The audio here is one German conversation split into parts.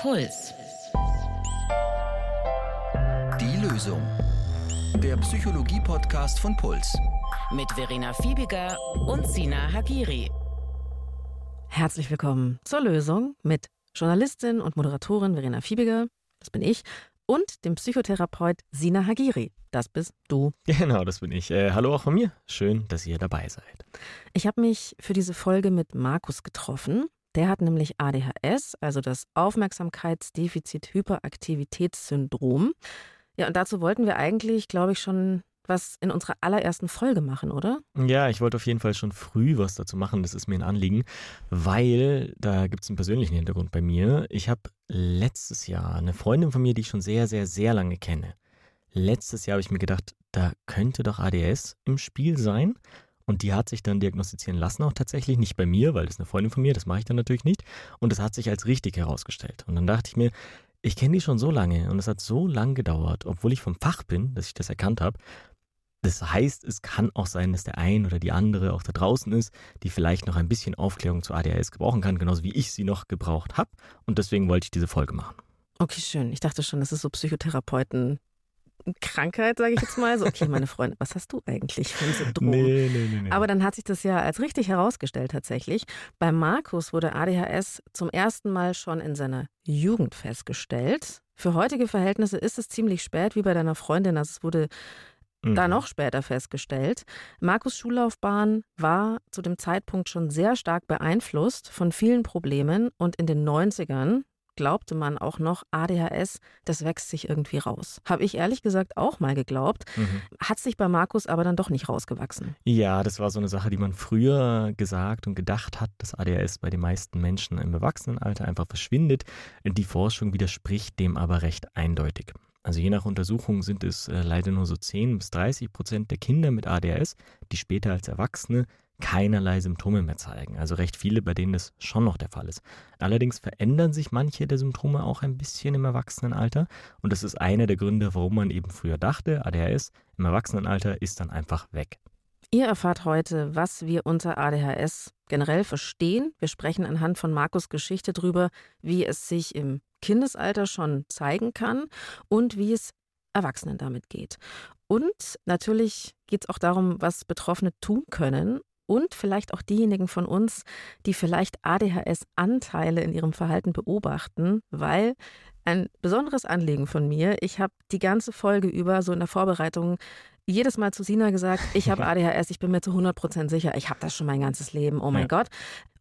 Puls. Die Lösung. Der Psychologie-Podcast von Puls. Mit Verena Fiebiger und Sina Hagiri. Herzlich willkommen zur Lösung mit Journalistin und Moderatorin Verena Fiebiger, das bin ich, und dem Psychotherapeut Sina Hagiri, das bist du. Genau, das bin ich. Äh, hallo auch von mir. Schön, dass ihr dabei seid. Ich habe mich für diese Folge mit Markus getroffen. Der hat nämlich ADHS, also das Aufmerksamkeitsdefizit-Hyperaktivitätssyndrom. Ja, und dazu wollten wir eigentlich, glaube ich, schon was in unserer allerersten Folge machen, oder? Ja, ich wollte auf jeden Fall schon früh was dazu machen. Das ist mir ein Anliegen, weil da gibt es einen persönlichen Hintergrund bei mir. Ich habe letztes Jahr eine Freundin von mir, die ich schon sehr, sehr, sehr lange kenne. Letztes Jahr habe ich mir gedacht, da könnte doch ADS im Spiel sein. Und die hat sich dann diagnostizieren lassen, auch tatsächlich. Nicht bei mir, weil das ist eine Freundin von mir, das mache ich dann natürlich nicht. Und das hat sich als richtig herausgestellt. Und dann dachte ich mir, ich kenne die schon so lange und es hat so lange gedauert, obwohl ich vom Fach bin, dass ich das erkannt habe. Das heißt, es kann auch sein, dass der ein oder die andere auch da draußen ist, die vielleicht noch ein bisschen Aufklärung zu ADHS gebrauchen kann, genauso wie ich sie noch gebraucht habe. Und deswegen wollte ich diese Folge machen. Okay, schön. Ich dachte schon, das ist so Psychotherapeuten Krankheit, sage ich jetzt mal. So, okay, meine Freunde, was hast du eigentlich für ein Syndrom? Nee, nee, nee, nee. Aber dann hat sich das ja als richtig herausgestellt tatsächlich. Bei Markus wurde ADHS zum ersten Mal schon in seiner Jugend festgestellt. Für heutige Verhältnisse ist es ziemlich spät, wie bei deiner Freundin. Also es wurde Mhm. da noch später festgestellt. Markus Schullaufbahn war zu dem Zeitpunkt schon sehr stark beeinflusst von vielen Problemen und in den 90ern glaubte man auch noch, ADHS, das wächst sich irgendwie raus. Habe ich ehrlich gesagt auch mal geglaubt. Mhm. Hat sich bei Markus aber dann doch nicht rausgewachsen. Ja, das war so eine Sache, die man früher gesagt und gedacht hat, dass ADHS bei den meisten Menschen im Erwachsenenalter einfach verschwindet. Die Forschung widerspricht dem aber recht eindeutig. Also je nach Untersuchung sind es äh, leider nur so 10 bis 30 Prozent der Kinder mit ADHS, die später als Erwachsene keinerlei Symptome mehr zeigen. Also recht viele, bei denen das schon noch der Fall ist. Allerdings verändern sich manche der Symptome auch ein bisschen im Erwachsenenalter. Und das ist einer der Gründe, warum man eben früher dachte, ADHS im Erwachsenenalter ist dann einfach weg. Ihr erfahrt heute, was wir unter ADHS generell verstehen. Wir sprechen anhand von Markus Geschichte drüber, wie es sich im Kindesalter schon zeigen kann und wie es Erwachsenen damit geht. Und natürlich geht es auch darum, was Betroffene tun können und vielleicht auch diejenigen von uns, die vielleicht ADHS-Anteile in ihrem Verhalten beobachten, weil ein besonderes Anliegen von mir, ich habe die ganze Folge über so in der Vorbereitung jedes Mal zu Sina gesagt, ich habe ADHS, ich bin mir zu 100 Prozent sicher, ich habe das schon mein ganzes Leben, oh mein Ja. Gott.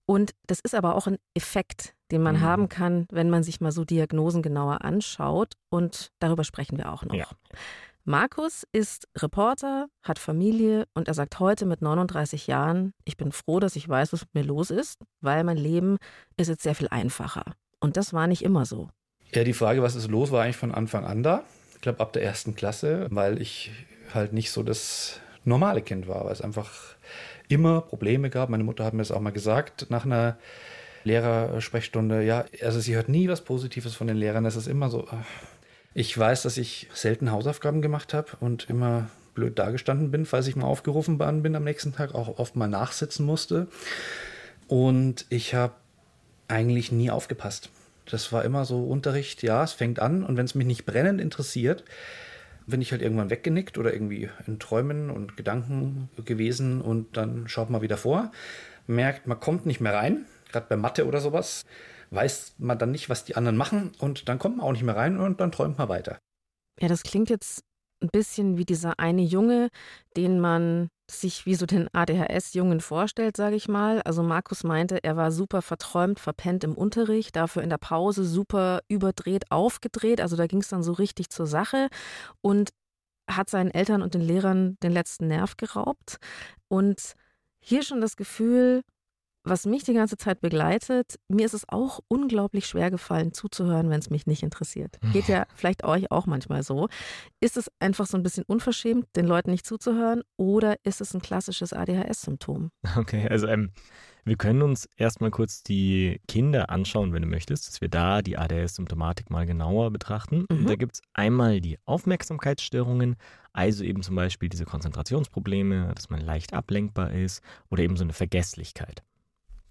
Und das ist aber auch ein Effekt, den man Mhm. haben kann, wenn man sich mal so Diagnosen genauer anschaut. Und darüber sprechen wir auch noch. Ja. Markus ist Reporter, hat Familie und er sagt heute mit 39 Jahren, ich bin froh, dass ich weiß, was mit mir los ist, weil mein Leben ist jetzt sehr viel einfacher. Und das war nicht immer so. Ja, die Frage, was ist los, war eigentlich von Anfang an da. Ich glaube, ab der ersten Klasse, weil ich halt nicht so das normale Kind war, weil es einfach immer Probleme gab. Meine Mutter hat mir das auch mal gesagt nach einer Lehrersprechstunde. Ja, also sie hört nie was Positives von den Lehrern. Es ist immer so. Ich weiß, dass ich selten Hausaufgaben gemacht habe und immer blöd dagestanden bin, falls ich mal aufgerufen worden bin am nächsten Tag, auch oft mal nachsitzen musste. Und ich habe eigentlich nie aufgepasst. Das war immer so Unterricht, ja, es fängt an und wenn es mich nicht brennend interessiert, bin ich halt irgendwann weggenickt oder irgendwie in Träumen und Gedanken gewesen und dann schaut man wieder vor, merkt, man kommt nicht mehr rein, gerade bei Mathe oder sowas, weiß man dann nicht, was die anderen machen und dann kommt man auch nicht mehr rein und dann träumt man weiter. Ja, das klingt jetzt ein bisschen wie dieser eine Junge, den man sich wie so den ADHS-Jungen vorstellt, sage ich mal. Also Markus meinte, er war super verträumt, verpennt im Unterricht, dafür in der Pause super überdreht, aufgedreht. Also da ging es dann so richtig zur Sache und hat seinen Eltern und den Lehrern den letzten Nerv geraubt. Und hier schon das Gefühl, was mich die ganze Zeit begleitet, mir ist es auch unglaublich schwer gefallen zuzuhören, wenn es mich nicht interessiert. Geht ja vielleicht euch auch manchmal so. Ist es einfach so ein bisschen unverschämt, den Leuten nicht zuzuhören oder ist es ein klassisches ADHS-Symptom? Okay, also ähm, wir können uns erstmal kurz die Kinder anschauen, wenn du möchtest, dass wir da die ADHS-Symptomatik mal genauer betrachten. Mhm. Da gibt es einmal die Aufmerksamkeitsstörungen, also eben zum Beispiel diese Konzentrationsprobleme, dass man leicht ablenkbar ist oder eben so eine Vergesslichkeit.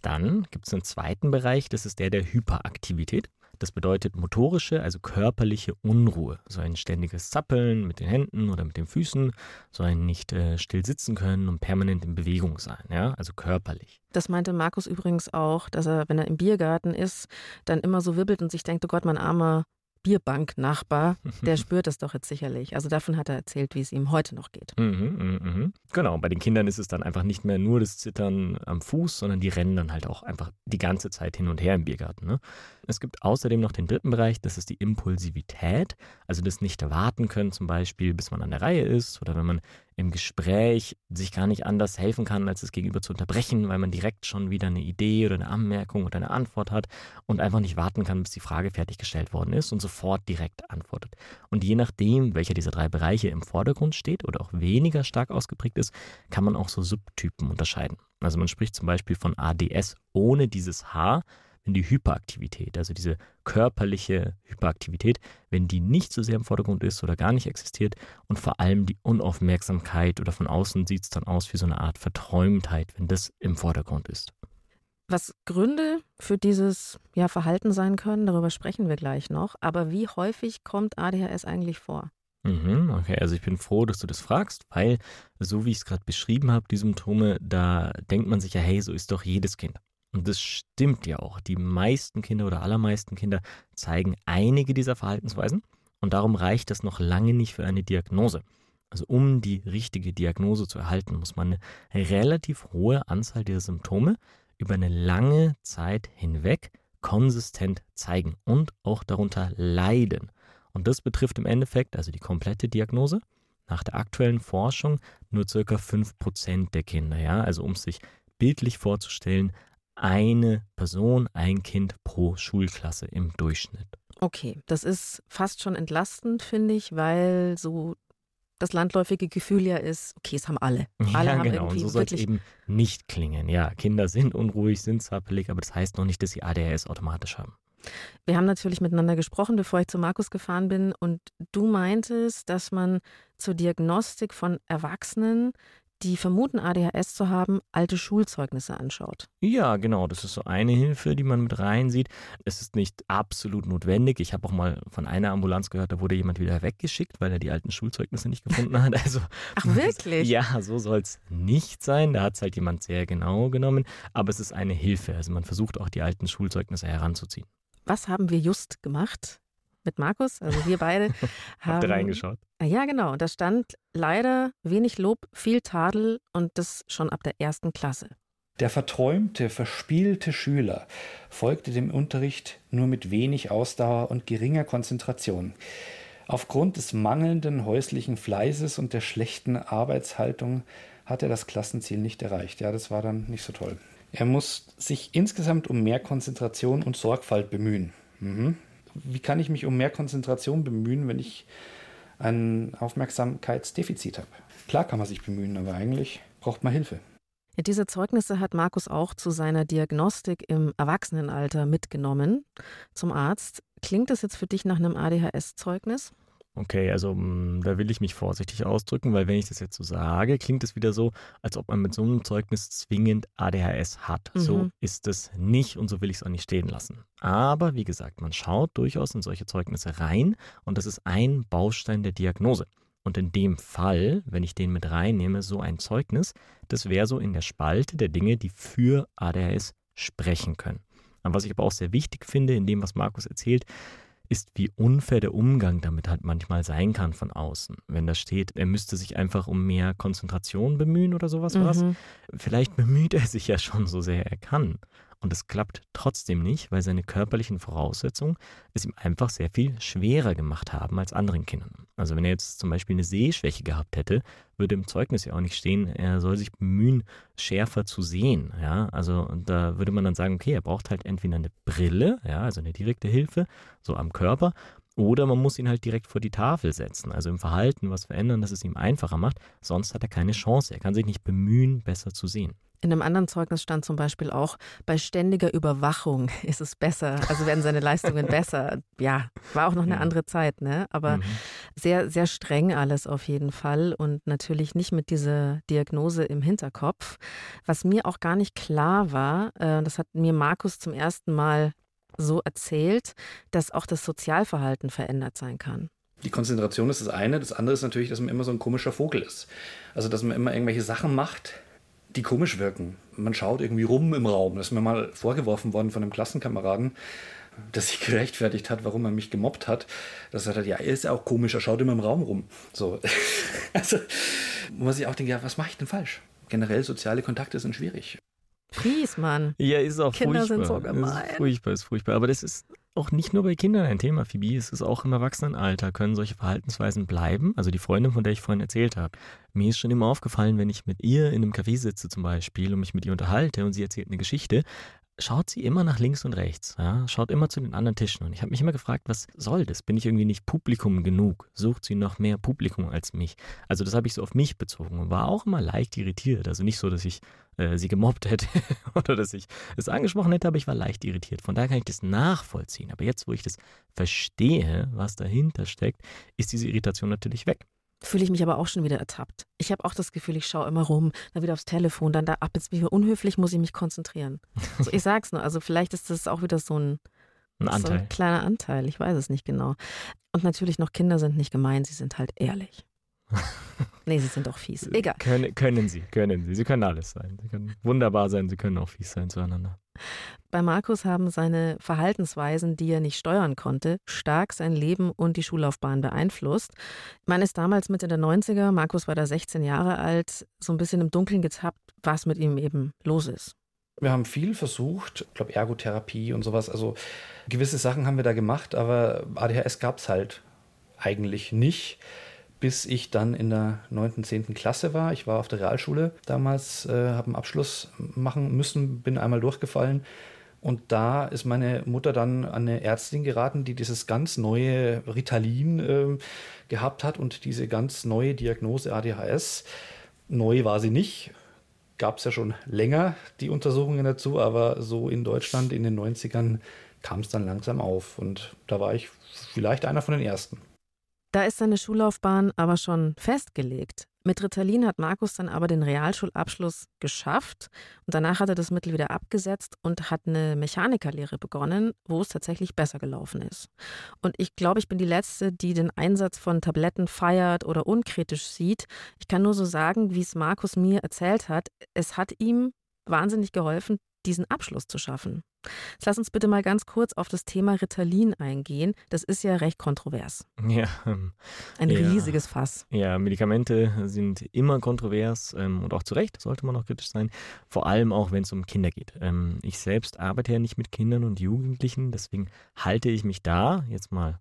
Dann gibt es einen zweiten Bereich, das ist der der Hyperaktivität. Das bedeutet motorische, also körperliche Unruhe. So ein ständiges Zappeln mit den Händen oder mit den Füßen, so ein nicht äh, still sitzen können und permanent in Bewegung sein, ja, also körperlich. Das meinte Markus übrigens auch, dass er, wenn er im Biergarten ist, dann immer so wibbelt und sich denkt, oh Gott, mein armer Bierbank-Nachbar, der spürt das doch jetzt sicherlich. Also davon hat er erzählt, wie es ihm heute noch geht. Mhm, mh, mh. Genau, bei den Kindern ist es dann einfach nicht mehr nur das Zittern am Fuß, sondern die rennen dann halt auch einfach die ganze Zeit hin und her im Biergarten. Ne? Es gibt außerdem noch den dritten Bereich, das ist die Impulsivität, also das nicht erwarten können, zum Beispiel, bis man an der Reihe ist oder wenn man im Gespräch sich gar nicht anders helfen kann, als das Gegenüber zu unterbrechen, weil man direkt schon wieder eine Idee oder eine Anmerkung oder eine Antwort hat und einfach nicht warten kann, bis die Frage fertiggestellt worden ist und sofort direkt antwortet. Und je nachdem, welcher dieser drei Bereiche im Vordergrund steht oder auch weniger stark ausgeprägt ist, kann man auch so Subtypen unterscheiden. Also man spricht zum Beispiel von ADS ohne dieses H, wenn die Hyperaktivität, also diese körperliche Hyperaktivität, wenn die nicht so sehr im Vordergrund ist oder gar nicht existiert und vor allem die Unaufmerksamkeit oder von außen sieht es dann aus wie so eine Art Verträumtheit, wenn das im Vordergrund ist. Was Gründe für dieses ja, Verhalten sein können, darüber sprechen wir gleich noch. Aber wie häufig kommt ADHS eigentlich vor? Mhm, okay, also ich bin froh, dass du das fragst, weil so wie ich es gerade beschrieben habe, die Symptome, da denkt man sich ja, hey, so ist doch jedes Kind. Und das stimmt ja auch. Die meisten Kinder oder allermeisten Kinder zeigen einige dieser Verhaltensweisen und darum reicht das noch lange nicht für eine Diagnose. Also um die richtige Diagnose zu erhalten, muss man eine relativ hohe Anzahl dieser Symptome über eine lange Zeit hinweg konsistent zeigen und auch darunter leiden. Und das betrifft im Endeffekt, also die komplette Diagnose, nach der aktuellen Forschung nur circa 5% der Kinder. Ja? Also um es sich bildlich vorzustellen, eine Person, ein Kind pro Schulklasse im Durchschnitt. Okay, das ist fast schon entlastend, finde ich, weil so das landläufige Gefühl ja ist, okay, es haben alle. alle ja, haben genau. Und so soll es eben nicht klingen. Ja, Kinder sind unruhig, sind zappelig, aber das heißt noch nicht, dass sie ADHS automatisch haben. Wir haben natürlich miteinander gesprochen, bevor ich zu Markus gefahren bin. Und du meintest, dass man zur Diagnostik von Erwachsenen die vermuten, ADHS zu haben, alte Schulzeugnisse anschaut. Ja, genau. Das ist so eine Hilfe, die man mit reinsieht. Es ist nicht absolut notwendig. Ich habe auch mal von einer Ambulanz gehört, da wurde jemand wieder weggeschickt, weil er die alten Schulzeugnisse nicht gefunden hat. Also, Ach, wirklich? Ja, so soll es nicht sein. Da hat es halt jemand sehr genau genommen. Aber es ist eine Hilfe. Also man versucht auch die alten Schulzeugnisse heranzuziehen. Was haben wir just gemacht? Mit Markus, also wir beide, haben. Habt reingeschaut? Ja, genau. Da stand leider wenig Lob, viel Tadel und das schon ab der ersten Klasse. Der verträumte, verspielte Schüler folgte dem Unterricht nur mit wenig Ausdauer und geringer Konzentration. Aufgrund des mangelnden häuslichen Fleißes und der schlechten Arbeitshaltung hat er das Klassenziel nicht erreicht. Ja, das war dann nicht so toll. Er muss sich insgesamt um mehr Konzentration und Sorgfalt bemühen. Mhm wie kann ich mich um mehr Konzentration bemühen, wenn ich ein Aufmerksamkeitsdefizit habe? Klar kann man sich bemühen, aber eigentlich braucht man Hilfe. Diese Zeugnisse hat Markus auch zu seiner Diagnostik im Erwachsenenalter mitgenommen zum Arzt. Klingt das jetzt für dich nach einem ADHS-Zeugnis? Okay, also mm, da will ich mich vorsichtig ausdrücken, weil wenn ich das jetzt so sage, klingt es wieder so, als ob man mit so einem Zeugnis zwingend ADHS hat. Mhm. So ist es nicht und so will ich es auch nicht stehen lassen. Aber wie gesagt, man schaut durchaus in solche Zeugnisse rein und das ist ein Baustein der Diagnose. Und in dem Fall, wenn ich den mit reinnehme, so ein Zeugnis, das wäre so in der Spalte der Dinge, die für ADHS sprechen können. Und was ich aber auch sehr wichtig finde in dem, was Markus erzählt, ist, wie unfair der Umgang damit halt manchmal sein kann von außen. Wenn da steht, er müsste sich einfach um mehr Konzentration bemühen oder sowas mhm. was. Vielleicht bemüht er sich ja schon so sehr er kann. Und es klappt trotzdem nicht, weil seine körperlichen Voraussetzungen es ihm einfach sehr viel schwerer gemacht haben als anderen Kindern. Also wenn er jetzt zum Beispiel eine Sehschwäche gehabt hätte, würde im Zeugnis ja auch nicht stehen, er soll sich bemühen, schärfer zu sehen. Ja, also da würde man dann sagen, okay, er braucht halt entweder eine Brille, ja, also eine direkte Hilfe, so am Körper, oder man muss ihn halt direkt vor die Tafel setzen, also im Verhalten was verändern, dass es ihm einfacher macht. Sonst hat er keine Chance. Er kann sich nicht bemühen, besser zu sehen. In einem anderen Zeugnis stand zum Beispiel auch, bei ständiger Überwachung ist es besser, also werden seine Leistungen besser. Ja, war auch noch eine andere Zeit, ne? Aber mhm. sehr, sehr streng alles auf jeden Fall und natürlich nicht mit dieser Diagnose im Hinterkopf. Was mir auch gar nicht klar war, äh, das hat mir Markus zum ersten Mal so erzählt, dass auch das Sozialverhalten verändert sein kann. Die Konzentration ist das eine. Das andere ist natürlich, dass man immer so ein komischer Vogel ist. Also, dass man immer irgendwelche Sachen macht, die komisch wirken. Man schaut irgendwie rum im Raum. Das ist mir mal vorgeworfen worden von einem Klassenkameraden, der sich gerechtfertigt hat, warum er mich gemobbt hat. Das sagt er, ja, er ist ja auch komisch, er schaut immer im Raum rum. So. also, muss ich auch denken, ja, was mache ich denn falsch? Generell soziale Kontakte sind schwierig. Fies, Mann. Ja, ist auch Kinder furchtbar. sind so gemein. Ist furchtbar, ist furchtbar. Aber das ist auch nicht nur bei Kindern ein Thema, Phoebe. Es ist auch im Erwachsenenalter. Können solche Verhaltensweisen bleiben? Also die Freundin, von der ich vorhin erzählt habe. Mir ist schon immer aufgefallen, wenn ich mit ihr in einem Café sitze zum Beispiel und mich mit ihr unterhalte und sie erzählt eine Geschichte, schaut sie immer nach links und rechts. Ja? Schaut immer zu den anderen Tischen. Und ich habe mich immer gefragt, was soll das? Bin ich irgendwie nicht Publikum genug? Sucht sie noch mehr Publikum als mich? Also das habe ich so auf mich bezogen und war auch immer leicht irritiert. Also nicht so, dass ich äh, sie gemobbt hätte oder dass ich es angesprochen hätte, aber ich war leicht irritiert. Von daher kann ich das nachvollziehen. Aber jetzt, wo ich das verstehe, was dahinter steckt, ist diese Irritation natürlich weg. Fühle ich mich aber auch schon wieder ertappt. Ich habe auch das Gefühl, ich schaue immer rum, dann wieder aufs Telefon, dann da ab, jetzt bin ich unhöflich, muss ich mich konzentrieren. Also ich sag's nur, also vielleicht ist das auch wieder so ein, Ein so ein kleiner Anteil, ich weiß es nicht genau. Und natürlich noch Kinder sind nicht gemein, sie sind halt ehrlich. Nee, sie sind auch fies. Egal. Können, können sie, können sie. Sie können alles sein. Sie können wunderbar sein, sie können auch fies sein zueinander. Bei Markus haben seine Verhaltensweisen, die er nicht steuern konnte, stark sein Leben und die Schullaufbahn beeinflusst. Man ist damals Mitte der 90er, Markus war da 16 Jahre alt, so ein bisschen im Dunkeln getappt, was mit ihm eben los ist. Wir haben viel versucht, ich glaube Ergotherapie und sowas. Also gewisse Sachen haben wir da gemacht, aber ADHS gab es halt eigentlich nicht, bis ich dann in der 9., 10. Klasse war. Ich war auf der Realschule damals, äh, habe einen Abschluss machen müssen, bin einmal durchgefallen. Und da ist meine Mutter dann an eine Ärztin geraten, die dieses ganz neue Ritalin äh, gehabt hat und diese ganz neue Diagnose ADHS. Neu war sie nicht, gab es ja schon länger die Untersuchungen dazu, aber so in Deutschland in den 90ern kam es dann langsam auf. Und da war ich vielleicht einer von den ersten. Da ist seine Schullaufbahn aber schon festgelegt. Mit Ritalin hat Markus dann aber den Realschulabschluss geschafft und danach hat er das Mittel wieder abgesetzt und hat eine Mechanikerlehre begonnen, wo es tatsächlich besser gelaufen ist. Und ich glaube, ich bin die Letzte, die den Einsatz von Tabletten feiert oder unkritisch sieht. Ich kann nur so sagen, wie es Markus mir erzählt hat, es hat ihm wahnsinnig geholfen, diesen Abschluss zu schaffen. Jetzt lass uns bitte mal ganz kurz auf das Thema Ritalin eingehen. Das ist ja recht kontrovers. Ja, Ein Ja. riesiges Fass. ja, Medikamente sind immer kontrovers ähm, und auch zu Recht sollte man auch kritisch sein. Vor allem auch, wenn es um Kinder geht. Ähm, ich selbst arbeite ja nicht mit Kindern und Jugendlichen, deswegen halte ich mich da jetzt mal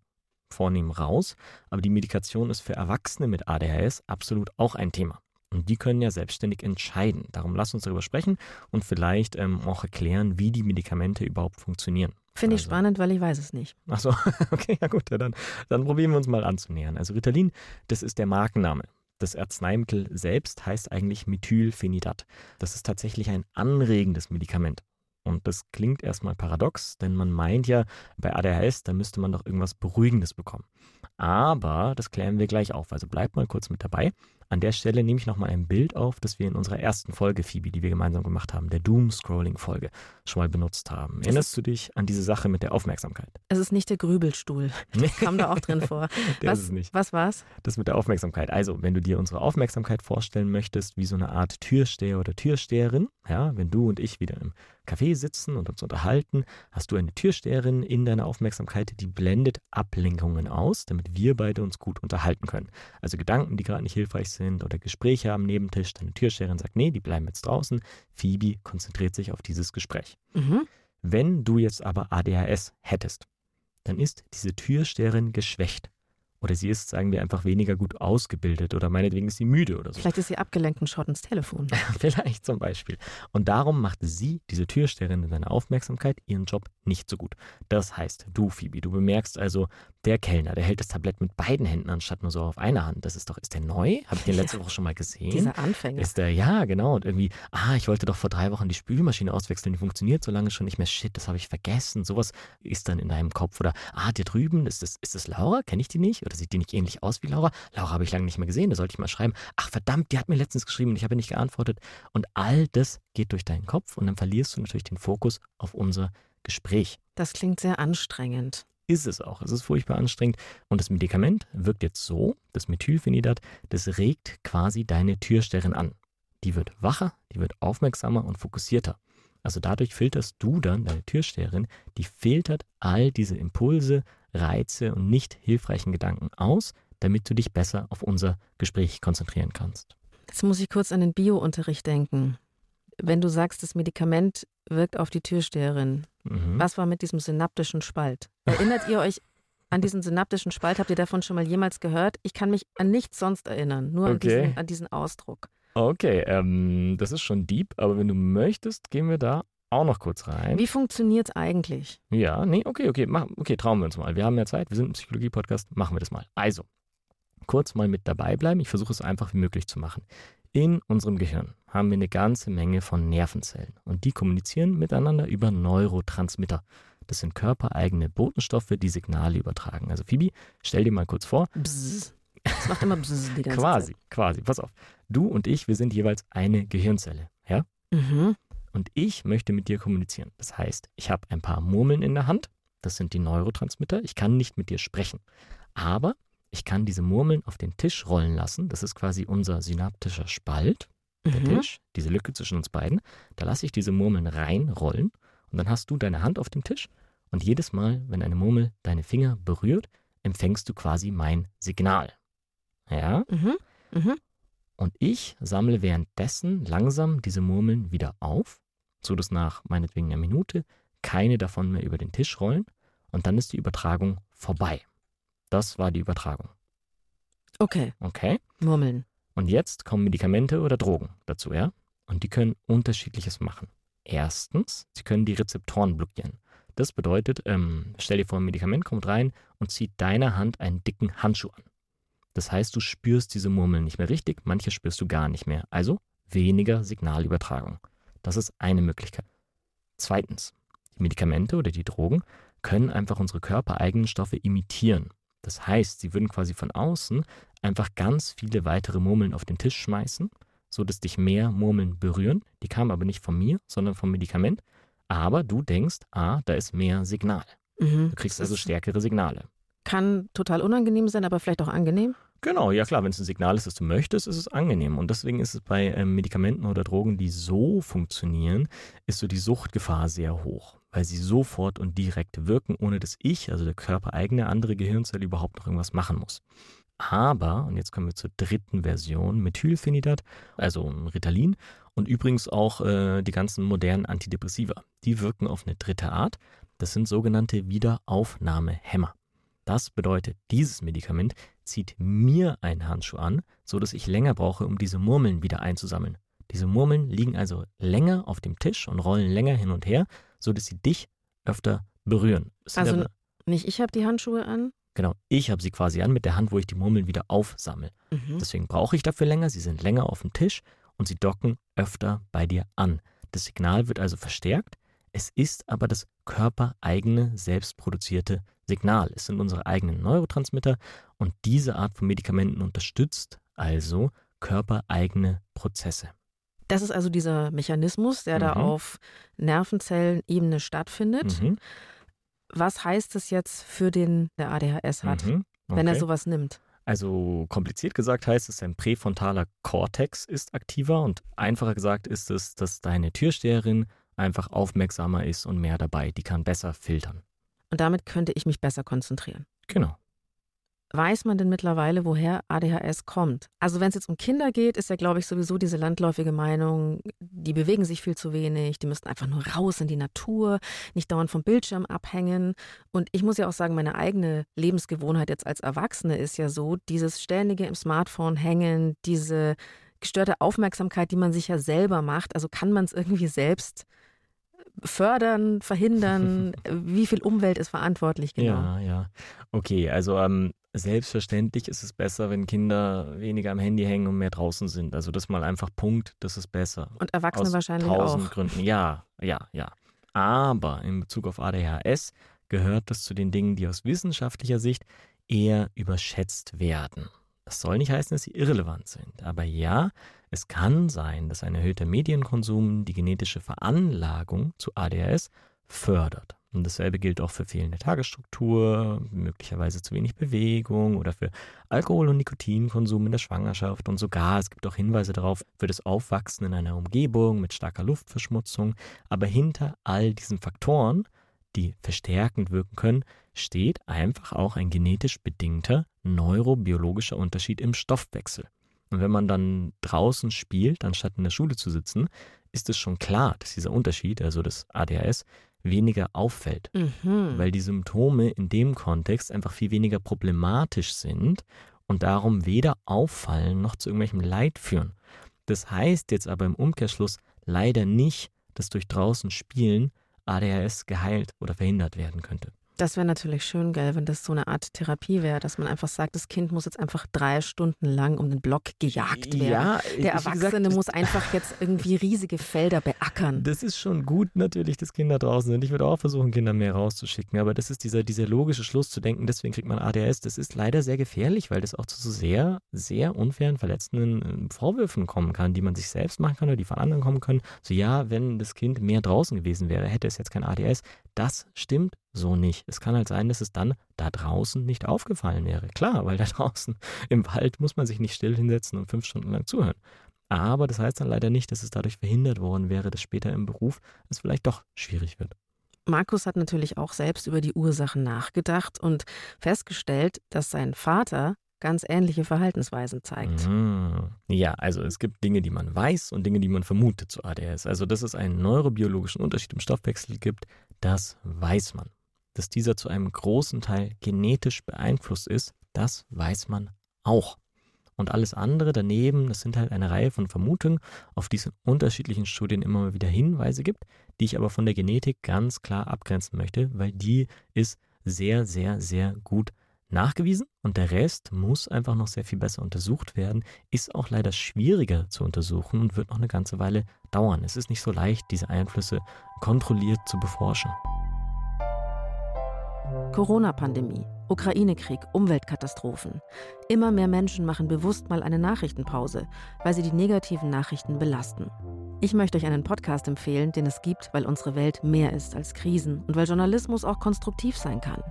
vornehm raus. Aber die Medikation ist für Erwachsene mit ADHS absolut auch ein Thema. Und die können ja selbstständig entscheiden. Darum lass uns darüber sprechen und vielleicht ähm, auch erklären, wie die Medikamente überhaupt funktionieren. Finde ich Also- spannend, weil ich weiß es nicht. Ach so, okay, ja gut, ja, dann, dann probieren wir uns mal anzunähern. Also Ritalin, das ist der Markenname. Das Arzneimittel selbst heißt eigentlich Methylphenidat. Das ist tatsächlich ein anregendes Medikament. Und das klingt erstmal paradox, denn man meint ja, bei ADHS, da müsste man doch irgendwas Beruhigendes bekommen. Aber das klären wir gleich auf, also bleibt mal kurz mit dabei. An der Stelle nehme ich nochmal ein Bild auf, das wir in unserer ersten Folge, Phoebe, die wir gemeinsam gemacht haben, der Doom-Scrolling-Folge, schon mal benutzt haben. Erinnerst du dich an diese Sache mit der Aufmerksamkeit? Es ist nicht der Grübelstuhl. Kam da auch drin vor. Der was, ist es nicht. was war's? Das mit der Aufmerksamkeit. Also, wenn du dir unsere Aufmerksamkeit vorstellen möchtest, wie so eine Art Türsteher oder Türsteherin, ja, wenn du und ich wieder im Café sitzen und uns unterhalten, hast du eine Türsteherin in deiner Aufmerksamkeit, die blendet Ablenkungen aus, damit wir beide uns gut unterhalten können. Also Gedanken, die gerade nicht hilfreich sind oder Gespräche am Nebentisch. Deine Türsteherin sagt, nee, die bleiben jetzt draußen. Phoebe konzentriert sich auf dieses Gespräch. Mhm. Wenn du jetzt aber ADHS hättest, dann ist diese Türsteherin geschwächt. Oder sie ist, sagen wir, einfach weniger gut ausgebildet oder meinetwegen ist sie müde oder so. Vielleicht ist sie abgelenkt und schaut ins Telefon. Vielleicht zum Beispiel. Und darum macht sie, diese Türsteherin in seiner Aufmerksamkeit, ihren Job nicht so gut. Das heißt, du, Phoebe, du bemerkst also, der Kellner, der hält das Tablett mit beiden Händen anstatt nur so auf einer Hand. Das ist doch, ist der neu? Habe ich den letzte Woche schon mal gesehen? Dieser Anfänger. Ist der, ja, genau. Und irgendwie, ah, ich wollte doch vor drei Wochen die Spülmaschine auswechseln, die funktioniert so lange schon nicht mehr. Shit, das habe ich vergessen. Sowas ist dann in deinem Kopf. Oder, ah, der drüben, ist das, ist das Laura? Kenne ich die nicht? Oder sieht die nicht ähnlich aus wie Laura? Laura habe ich lange nicht mehr gesehen, da sollte ich mal schreiben. Ach, verdammt, die hat mir letztens geschrieben und ich habe nicht geantwortet. Und all das geht durch deinen Kopf und dann verlierst du natürlich den Fokus auf unser Gespräch. Das klingt sehr anstrengend. Ist es auch. Es ist furchtbar anstrengend. Und das Medikament wirkt jetzt so, das Methylphenidat, das regt quasi deine Türsterin an. Die wird wacher, die wird aufmerksamer und fokussierter. Also dadurch filterst du dann, deine Türsteherin, die filtert all diese Impulse, Reize und nicht hilfreichen Gedanken aus, damit du dich besser auf unser Gespräch konzentrieren kannst. Jetzt muss ich kurz an den Biounterricht denken. Wenn du sagst, das Medikament wirkt auf die Türsteherin, Mhm. was war mit diesem synaptischen Spalt? Erinnert ihr euch an diesen synaptischen Spalt? Habt ihr davon schon mal jemals gehört? Ich kann mich an nichts sonst erinnern, nur an, Okay. diesen, an diesen Ausdruck. Okay, ähm, das ist schon deep, aber wenn du möchtest, gehen wir da auch noch kurz rein. Wie funktioniert es eigentlich? Ja, nee, okay, okay, mach, okay, trauen wir uns mal. Wir haben ja Zeit, wir sind ein Psychologie-Podcast, machen wir das mal. Also, kurz mal mit dabei bleiben. Ich versuche es einfach wie möglich zu machen. In unserem Gehirn haben wir eine ganze Menge von Nervenzellen und die kommunizieren miteinander über Neurotransmitter. Das sind körpereigene Botenstoffe, die Signale übertragen. Also Phoebe, stell dir mal kurz vor, Bzzz. Es macht immer Bzzz die ganze quasi, Zeit. quasi, pass auf. Du und ich, wir sind jeweils eine Gehirnzelle, ja? Mhm. und ich möchte mit dir kommunizieren. Das heißt, ich habe ein paar Murmeln in der Hand, das sind die Neurotransmitter, ich kann nicht mit dir sprechen, aber ich kann diese Murmeln auf den Tisch rollen lassen, das ist quasi unser synaptischer Spalt, der Mhm. Tisch, diese Lücke zwischen uns beiden, da lasse ich diese Murmeln reinrollen und dann hast du deine Hand auf dem Tisch und jedes Mal, wenn eine Murmel deine Finger berührt, empfängst du quasi mein Signal. Ja? Mhm. Mhm. Und ich sammle währenddessen langsam diese Murmeln wieder auf, so dass nach meinetwegen einer Minute keine davon mehr über den Tisch rollen und dann ist die Übertragung vorbei. Das war die Übertragung. Okay, Okay? Murmeln. Und jetzt kommen Medikamente oder Drogen dazu, ja? Und die können unterschiedliches machen. Erstens, sie können die Rezeptoren blockieren. Das bedeutet, ähm, stell dir vor, ein Medikament kommt rein und zieht deiner Hand einen dicken Handschuh an. Das heißt, du spürst diese Murmeln nicht mehr richtig, manche spürst du gar nicht mehr. Also weniger Signalübertragung. Das ist eine Möglichkeit. Zweitens, die Medikamente oder die Drogen können einfach unsere körpereigenen Stoffe imitieren. Das heißt, sie würden quasi von außen einfach ganz viele weitere Murmeln auf den Tisch schmeißen, so dass dich mehr Murmeln berühren. Die kamen aber nicht von mir, sondern vom Medikament. Aber du denkst, ah, da ist mehr Signal. Mhm. Du kriegst also stärkere Signale. Kann total unangenehm sein, aber vielleicht auch angenehm. Genau, ja klar, wenn es ein Signal ist, das du möchtest, ist es angenehm. Und deswegen ist es bei ähm, Medikamenten oder Drogen, die so funktionieren, ist so die Suchtgefahr sehr hoch, weil sie sofort und direkt wirken, ohne dass ich, also der körpereigene andere Gehirnzelle, überhaupt noch irgendwas machen muss. Aber, und jetzt kommen wir zur dritten Version, Methylphenidat, also Ritalin und übrigens auch äh, die ganzen modernen Antidepressiva. Die wirken auf eine dritte Art. Das sind sogenannte Wiederaufnahmehämmer. Das bedeutet, dieses Medikament zieht mir einen Handschuh an, so dass ich länger brauche, um diese Murmeln wieder einzusammeln. Diese Murmeln liegen also länger auf dem Tisch und rollen länger hin und her, so dass sie dich öfter berühren. Also nicht ich habe die Handschuhe an. genau, ich habe sie quasi an mit der Hand, wo ich die Murmeln wieder aufsammle. Mhm. Deswegen brauche ich dafür länger, sie sind länger auf dem Tisch und sie docken öfter bei dir an. Das Signal wird also verstärkt, es ist aber das körpereigene, selbstproduzierte Signal. Es sind unsere eigenen Neurotransmitter und diese Art von Medikamenten unterstützt also körpereigene Prozesse. Das ist also dieser Mechanismus, der da Mhm. auf Nervenzellenebene stattfindet. Mhm. Was heißt das jetzt für den, der ADHS hat, Mhm. wenn er Okay. sowas nimmt? Also kompliziert gesagt heißt es, dein präfrontaler Kortex ist aktiver und einfacher gesagt ist es, dass deine Türsteherin einfach aufmerksamer ist und mehr dabei. Die kann besser filtern. Und damit könnte ich mich besser konzentrieren. Genau. Weiß man denn mittlerweile, woher ADHS kommt? Also wenn es jetzt um Kinder geht, ist ja, glaube ich, sowieso diese landläufige Meinung, die bewegen sich viel zu wenig, die müssten einfach nur raus in die Natur, nicht dauernd vom Bildschirm abhängen. Und ich muss ja auch sagen, meine eigene Lebensgewohnheit jetzt als Erwachsene ist ja so, dieses ständige im Smartphone hängen, diese gestörte Aufmerksamkeit, die man sich ja selber macht. Also kann man es irgendwie selbst fördern, verhindern? Wie viel Umwelt ist verantwortlich genau? Ja, ja. Okay, also ähm, selbstverständlich ist es besser, wenn Kinder weniger am Handy hängen und mehr draußen sind. Also das mal einfach Punkt, das ist besser. Und Erwachsene Aus wahrscheinlich tausend auch. Gründen. Ja, ja, ja. Aber in Bezug auf ADHS gehört das zu den Dingen, die aus wissenschaftlicher Sicht eher überschätzt werden. Das soll nicht heißen, dass sie irrelevant sind. Aber ja, es kann sein, dass ein erhöhter Medienkonsum die genetische Veranlagung zu ADHS fördert. Und dasselbe gilt auch für fehlende Tagesstruktur, möglicherweise zu wenig Bewegung oder für Alkohol- und Nikotinkonsum in der Schwangerschaft und sogar, es gibt auch Hinweise darauf, für das Aufwachsen in einer Umgebung mit starker Luftverschmutzung. Aber hinter all diesen Faktoren, die verstärkend wirken können, steht einfach auch ein genetisch bedingter neurobiologischer Unterschied im Stoffwechsel. Und wenn man dann draußen spielt, anstatt in der Schule zu sitzen, ist es schon klar, dass dieser Unterschied, also das ADHS, weniger auffällt, Mhm. weil die Symptome in dem Kontext einfach viel weniger problematisch sind und darum weder auffallen noch zu irgendwelchem Leid führen. Das heißt jetzt aber im Umkehrschluss leider nicht, dass durch draußen Spielen ADHS geheilt oder verhindert werden könnte. Das wäre natürlich schön, gell, wenn das so eine Art Therapie wäre, dass man einfach sagt, das Kind muss jetzt einfach drei Stunden lang um den Block gejagt werden. Ja, Der wie gesagt, Erwachsene das- muss einfach jetzt irgendwie riesige Felder beackern. Das ist schon gut natürlich, dass Kinder draußen sind. Ich würde auch versuchen, Kinder mehr rauszuschicken. Aber das ist dieser, dieser logische Schluss zu denken, deswegen kriegt man ADHS. Das ist leider sehr gefährlich, weil das auch zu so sehr, sehr unfairen, verletzenden äh, Vorwürfen kommen kann, die man sich selbst machen kann oder die von anderen kommen können. So, ja, wenn das Kind mehr draußen gewesen wäre, hätte es jetzt kein ADHS. Das stimmt so nicht. Es kann halt sein, dass es dann da draußen nicht aufgefallen wäre. Klar, weil da draußen im Wald muss man sich nicht still hinsetzen und fünf Stunden lang zuhören. Aber das heißt dann leider nicht, dass es dadurch verhindert worden wäre, dass später im Beruf es vielleicht doch schwierig wird. Markus hat natürlich auch selbst über die Ursachen nachgedacht und festgestellt, dass sein Vater ganz ähnliche Verhaltensweisen zeigt. Mhm. Ja, also es gibt Dinge, die man weiß und Dinge, die man vermutet zu ADHS. Also dass es einen neurobiologischen Unterschied im Stoffwechsel gibt, das weiß man. Dass dieser zu einem großen Teil genetisch beeinflusst ist, das weiß man auch. Und alles andere daneben, das sind halt eine Reihe von Vermutungen, auf die es in unterschiedlichen Studien immer mal wieder Hinweise gibt, die ich aber von der Genetik ganz klar abgrenzen möchte, weil die ist sehr, sehr, sehr gut nachgewiesen und der Rest muss einfach noch sehr viel besser untersucht werden, ist auch leider schwieriger zu untersuchen und wird noch eine ganze Weile dauern. Es ist nicht so leicht, diese Einflüsse kontrolliert zu beforschen. Corona-Pandemie, Ukraine-Krieg, Umweltkatastrophen. Immer mehr Menschen machen bewusst mal eine Nachrichtenpause, weil sie die negativen Nachrichten belasten. Ich möchte euch einen Podcast empfehlen, den es gibt, weil unsere Welt mehr ist als Krisen und weil Journalismus auch konstruktiv sein kann.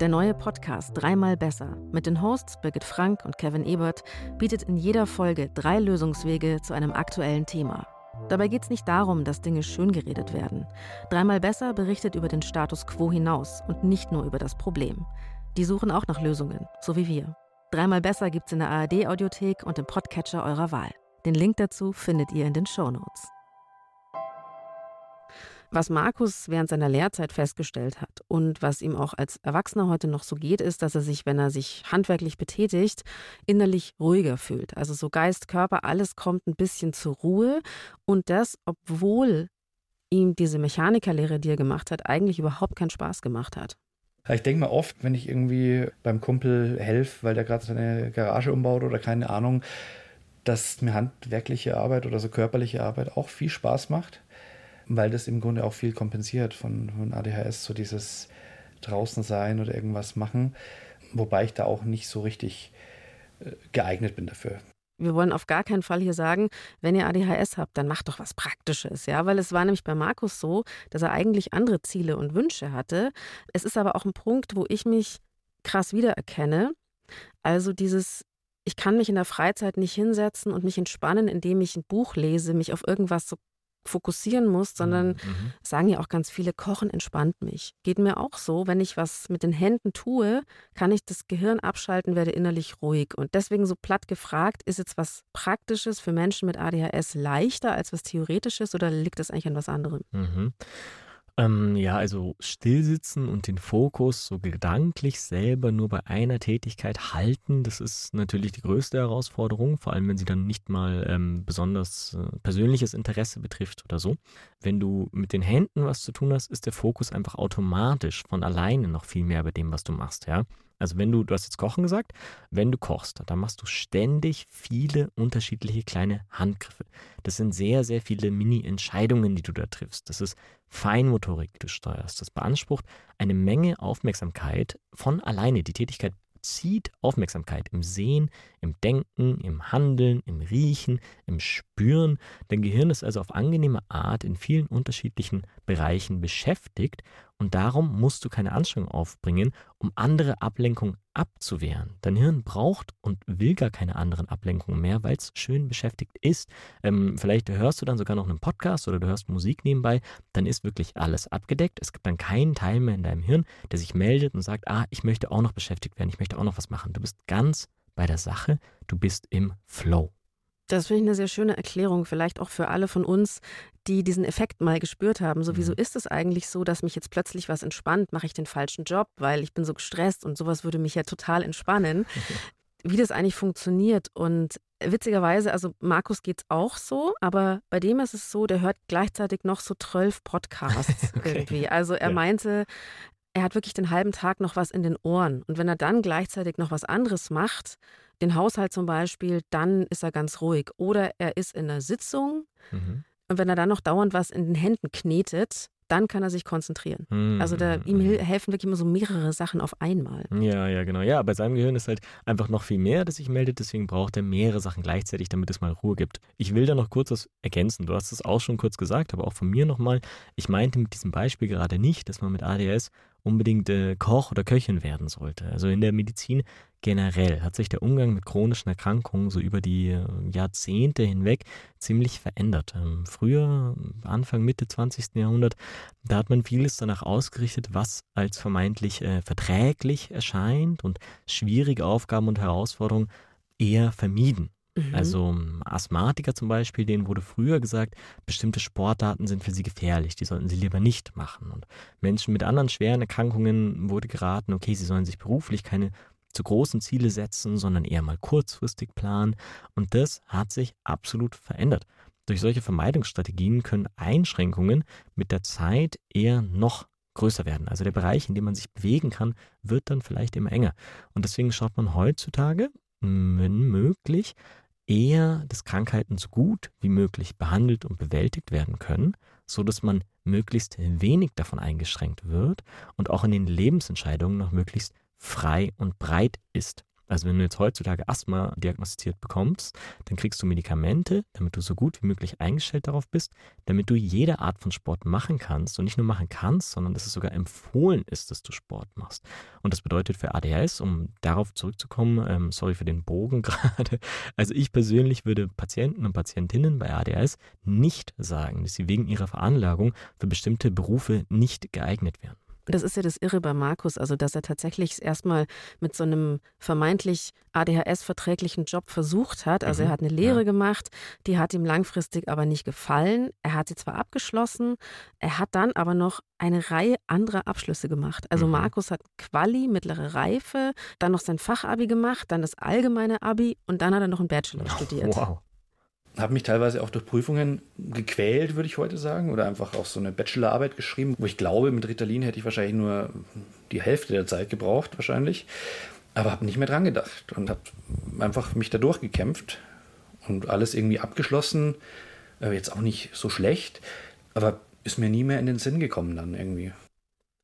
Der neue Podcast Dreimal besser mit den Hosts Birgit Frank und Kevin Ebert bietet in jeder Folge drei Lösungswege zu einem aktuellen Thema. Dabei geht es nicht darum, dass Dinge schön geredet werden. Dreimal besser berichtet über den Status quo hinaus und nicht nur über das Problem. Die suchen auch nach Lösungen, so wie wir. Dreimal besser gibt's in der ARD-Audiothek und im Podcatcher eurer Wahl. Den Link dazu findet ihr in den Shownotes. Was Markus während seiner Lehrzeit festgestellt hat und was ihm auch als Erwachsener heute noch so geht, ist, dass er sich, wenn er sich handwerklich betätigt, innerlich ruhiger fühlt. Also so Geist, Körper, alles kommt ein bisschen zur Ruhe und das, obwohl ihm diese Mechanikerlehre, die er gemacht hat, eigentlich überhaupt keinen Spaß gemacht hat. Ich denke mir oft, wenn ich irgendwie beim Kumpel helfe, weil der gerade seine Garage umbaut oder keine Ahnung, dass mir handwerkliche Arbeit oder so körperliche Arbeit auch viel Spaß macht, weil das im Grunde auch viel kompensiert von, von ADHS, so dieses draußen sein oder irgendwas machen, wobei ich da auch nicht so richtig äh, geeignet bin dafür. Wir wollen auf gar keinen Fall hier sagen, wenn ihr ADHS habt, dann macht doch was Praktisches, ja, weil es war nämlich bei Markus so, dass er eigentlich andere Ziele und Wünsche hatte. Es ist aber auch ein Punkt, wo ich mich krass wiedererkenne. Also dieses, ich kann mich in der Freizeit nicht hinsetzen und mich entspannen, indem ich ein Buch lese, mich auf irgendwas so fokussieren muss, sondern Mhm. sagen ja auch ganz viele, Kochen entspannt mich. Geht mir auch so, wenn ich was mit den Händen tue, kann ich das Gehirn abschalten, werde innerlich ruhig. Und deswegen so platt gefragt, ist jetzt was Praktisches für Menschen mit ADHS leichter als was Theoretisches oder liegt das eigentlich an was anderem? Mhm. Ähm, ja, also stillsitzen und den Fokus so gedanklich selber nur bei einer Tätigkeit halten, das ist natürlich die größte Herausforderung, vor allem wenn sie dann nicht mal ähm, besonders äh, persönliches Interesse betrifft oder so. Wenn du mit den Händen was zu tun hast, ist der Fokus einfach automatisch von alleine noch viel mehr bei dem, was du machst, ja. Also wenn du, du hast jetzt Kochen gesagt, wenn du kochst, dann machst du ständig viele unterschiedliche kleine Handgriffe. Das sind sehr, sehr viele Mini-Entscheidungen, die du da triffst. Das ist Feinmotorik, die du steuerst. Das beansprucht eine Menge Aufmerksamkeit von alleine. Die Tätigkeit zieht Aufmerksamkeit im Sehen, im Denken, im Handeln, im Riechen, im Spüren. Dein Gehirn ist also auf angenehme Art in vielen unterschiedlichen Bereichen beschäftigt und darum musst du keine Anstrengung aufbringen, um andere Ablenkungen abzuwehren. Dein Hirn braucht und will gar keine anderen Ablenkungen mehr, weil es schön beschäftigt ist. Ähm, vielleicht hörst du dann sogar noch einen Podcast oder du hörst Musik nebenbei, dann ist wirklich alles abgedeckt. Es gibt dann keinen Teil mehr in deinem Hirn, der sich meldet und sagt, ah, ich möchte auch noch beschäftigt werden, ich möchte auch noch was machen. Du bist ganz bei der Sache, du bist im Flow. Das finde ich eine sehr schöne Erklärung, vielleicht auch für alle von uns, die diesen Effekt mal gespürt haben. So, wieso mhm. ist es eigentlich so, dass mich jetzt plötzlich was entspannt? Mache ich den falschen Job, weil ich bin so gestresst und sowas würde mich ja total entspannen. Wie das eigentlich funktioniert. Und witzigerweise, also Markus geht es auch so, aber bei dem ist es so, der hört gleichzeitig noch so zwölf Podcasts okay. irgendwie. Also er ja. meinte, er hat wirklich den halben Tag noch was in den Ohren. Und wenn er dann gleichzeitig noch was anderes macht, den Haushalt zum Beispiel, dann ist er ganz ruhig. Oder er ist in einer Sitzung mhm. und wenn er dann noch dauernd was in den Händen knetet, dann kann er sich konzentrieren. Mhm. Also da, ihm mhm. helfen wirklich immer so mehrere Sachen auf einmal. Ja, ja, genau. Ja, bei seinem Gehirn ist halt einfach noch viel mehr, das sich meldet, deswegen braucht er mehrere Sachen gleichzeitig, damit es mal Ruhe gibt. Ich will da noch kurz was ergänzen. Du hast es auch schon kurz gesagt, aber auch von mir nochmal. Ich meinte mit diesem Beispiel gerade nicht, dass man mit ADS unbedingt äh, Koch oder Köchin werden sollte. Also in der Medizin generell hat sich der Umgang mit chronischen Erkrankungen so über die äh, Jahrzehnte hinweg ziemlich verändert. Ähm, früher, Anfang, Mitte 20. Jahrhundert, da hat man vieles danach ausgerichtet, was als vermeintlich äh, verträglich erscheint und schwierige Aufgaben und Herausforderungen eher vermieden. Mhm. Also Asthmatiker zum Beispiel, denen wurde früher gesagt, bestimmte Sportarten sind für sie gefährlich, die sollten sie lieber nicht machen. Und Menschen mit anderen schweren Erkrankungen wurde geraten, okay, sie sollen sich beruflich keine zu großen Ziele setzen, sondern eher mal kurzfristig planen. Und das hat sich absolut verändert. Durch solche Vermeidungsstrategien können Einschränkungen mit der Zeit eher noch größer werden. Also der Bereich, in dem man sich bewegen kann, wird dann vielleicht immer enger. Und deswegen schaut man heutzutage, wenn möglich, eher, dass Krankheiten so gut wie möglich behandelt und bewältigt werden können, so dass man möglichst wenig davon eingeschränkt wird und auch in den Lebensentscheidungen noch möglichst frei und breit ist. Also wenn du jetzt heutzutage Asthma diagnostiziert bekommst, dann kriegst du Medikamente, damit du so gut wie möglich eingestellt darauf bist, damit du jede Art von Sport machen kannst und nicht nur machen kannst, sondern dass es sogar empfohlen ist, dass du Sport machst. Und das bedeutet für ADHS, um darauf zurückzukommen, ähm, sorry für den Bogen gerade, also ich persönlich würde Patienten und Patientinnen bei ADHS nicht sagen, dass sie wegen ihrer Veranlagung für bestimmte Berufe nicht geeignet wären. Das ist ja das Irre bei Markus, also dass er tatsächlich erstmal mit so einem vermeintlich ADHS-verträglichen Job versucht hat. Also mhm. er hat eine Lehre ja. gemacht, die hat ihm langfristig aber nicht gefallen. Er hat sie zwar abgeschlossen, er hat dann aber noch eine Reihe anderer Abschlüsse gemacht. Also mhm. Markus hat Quali, mittlere Reife, dann noch sein Fachabi gemacht, dann das allgemeine Abi und dann hat er noch einen Bachelor studiert. Wow habe mich teilweise auch durch Prüfungen gequält, würde ich heute sagen, oder einfach auch so eine Bachelorarbeit geschrieben, wo ich glaube, mit Ritalin hätte ich wahrscheinlich nur die Hälfte der Zeit gebraucht, wahrscheinlich, aber habe nicht mehr dran gedacht und habe einfach mich da durchgekämpft und alles irgendwie abgeschlossen, äh, jetzt auch nicht so schlecht, aber ist mir nie mehr in den Sinn gekommen dann irgendwie.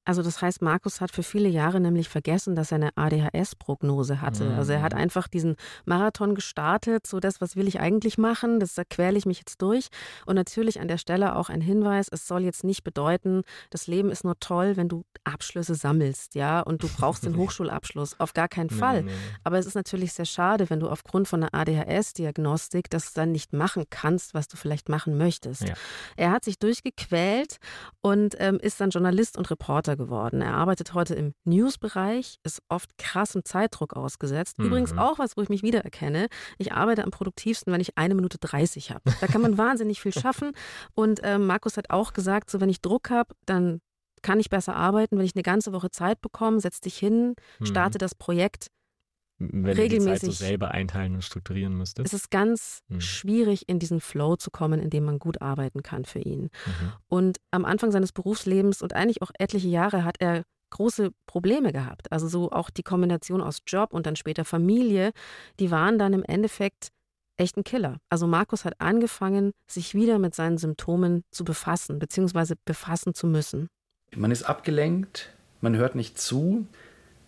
Also das heißt, Markus hat für viele Jahre nämlich vergessen, dass er eine ADHS-Prognose hatte. Mhm. Also er hat mhm. einfach diesen Marathon gestartet, so das, was will ich eigentlich machen, das da quäle ich mich jetzt durch. Und natürlich an der Stelle auch ein Hinweis, es soll jetzt nicht bedeuten, das Leben ist nur toll, wenn du Abschlüsse sammelst, ja, und du brauchst den Hochschulabschluss. Auf gar keinen Fall. Nee, nee. Aber es ist natürlich sehr schade, wenn du aufgrund von einer ADHS-Diagnostik das dann nicht machen kannst, was du vielleicht machen möchtest. Ja. Er hat sich durchgequält und ähm, ist dann Journalist und Reporter Reporter geworden. Er arbeitet heute im News-Bereich, ist oft krassem Zeitdruck ausgesetzt. Mhm. Übrigens auch was, wo ich mich wiedererkenne. Ich arbeite am produktivsten, wenn ich eine Minute 30 habe. Da kann man wahnsinnig viel schaffen. Und äh, Markus hat auch gesagt, so wenn ich Druck habe, dann kann ich besser arbeiten. Wenn ich eine ganze Woche Zeit bekomme, setz dich hin, mhm. starte das Projekt wenn regelmäßig. Du die Zeit so selber einteilen und strukturieren müsstest. Es ist ganz mhm. schwierig, in diesen Flow zu kommen, in dem man gut arbeiten kann für ihn. Mhm. Und am Anfang seines Berufslebens und eigentlich auch etliche Jahre hat er große Probleme gehabt. Also so auch die Kombination aus Job und dann später Familie, die waren dann im Endeffekt echt ein Killer. Also Markus hat angefangen, sich wieder mit seinen Symptomen zu befassen, beziehungsweise befassen zu müssen. Man ist abgelenkt, man hört nicht zu,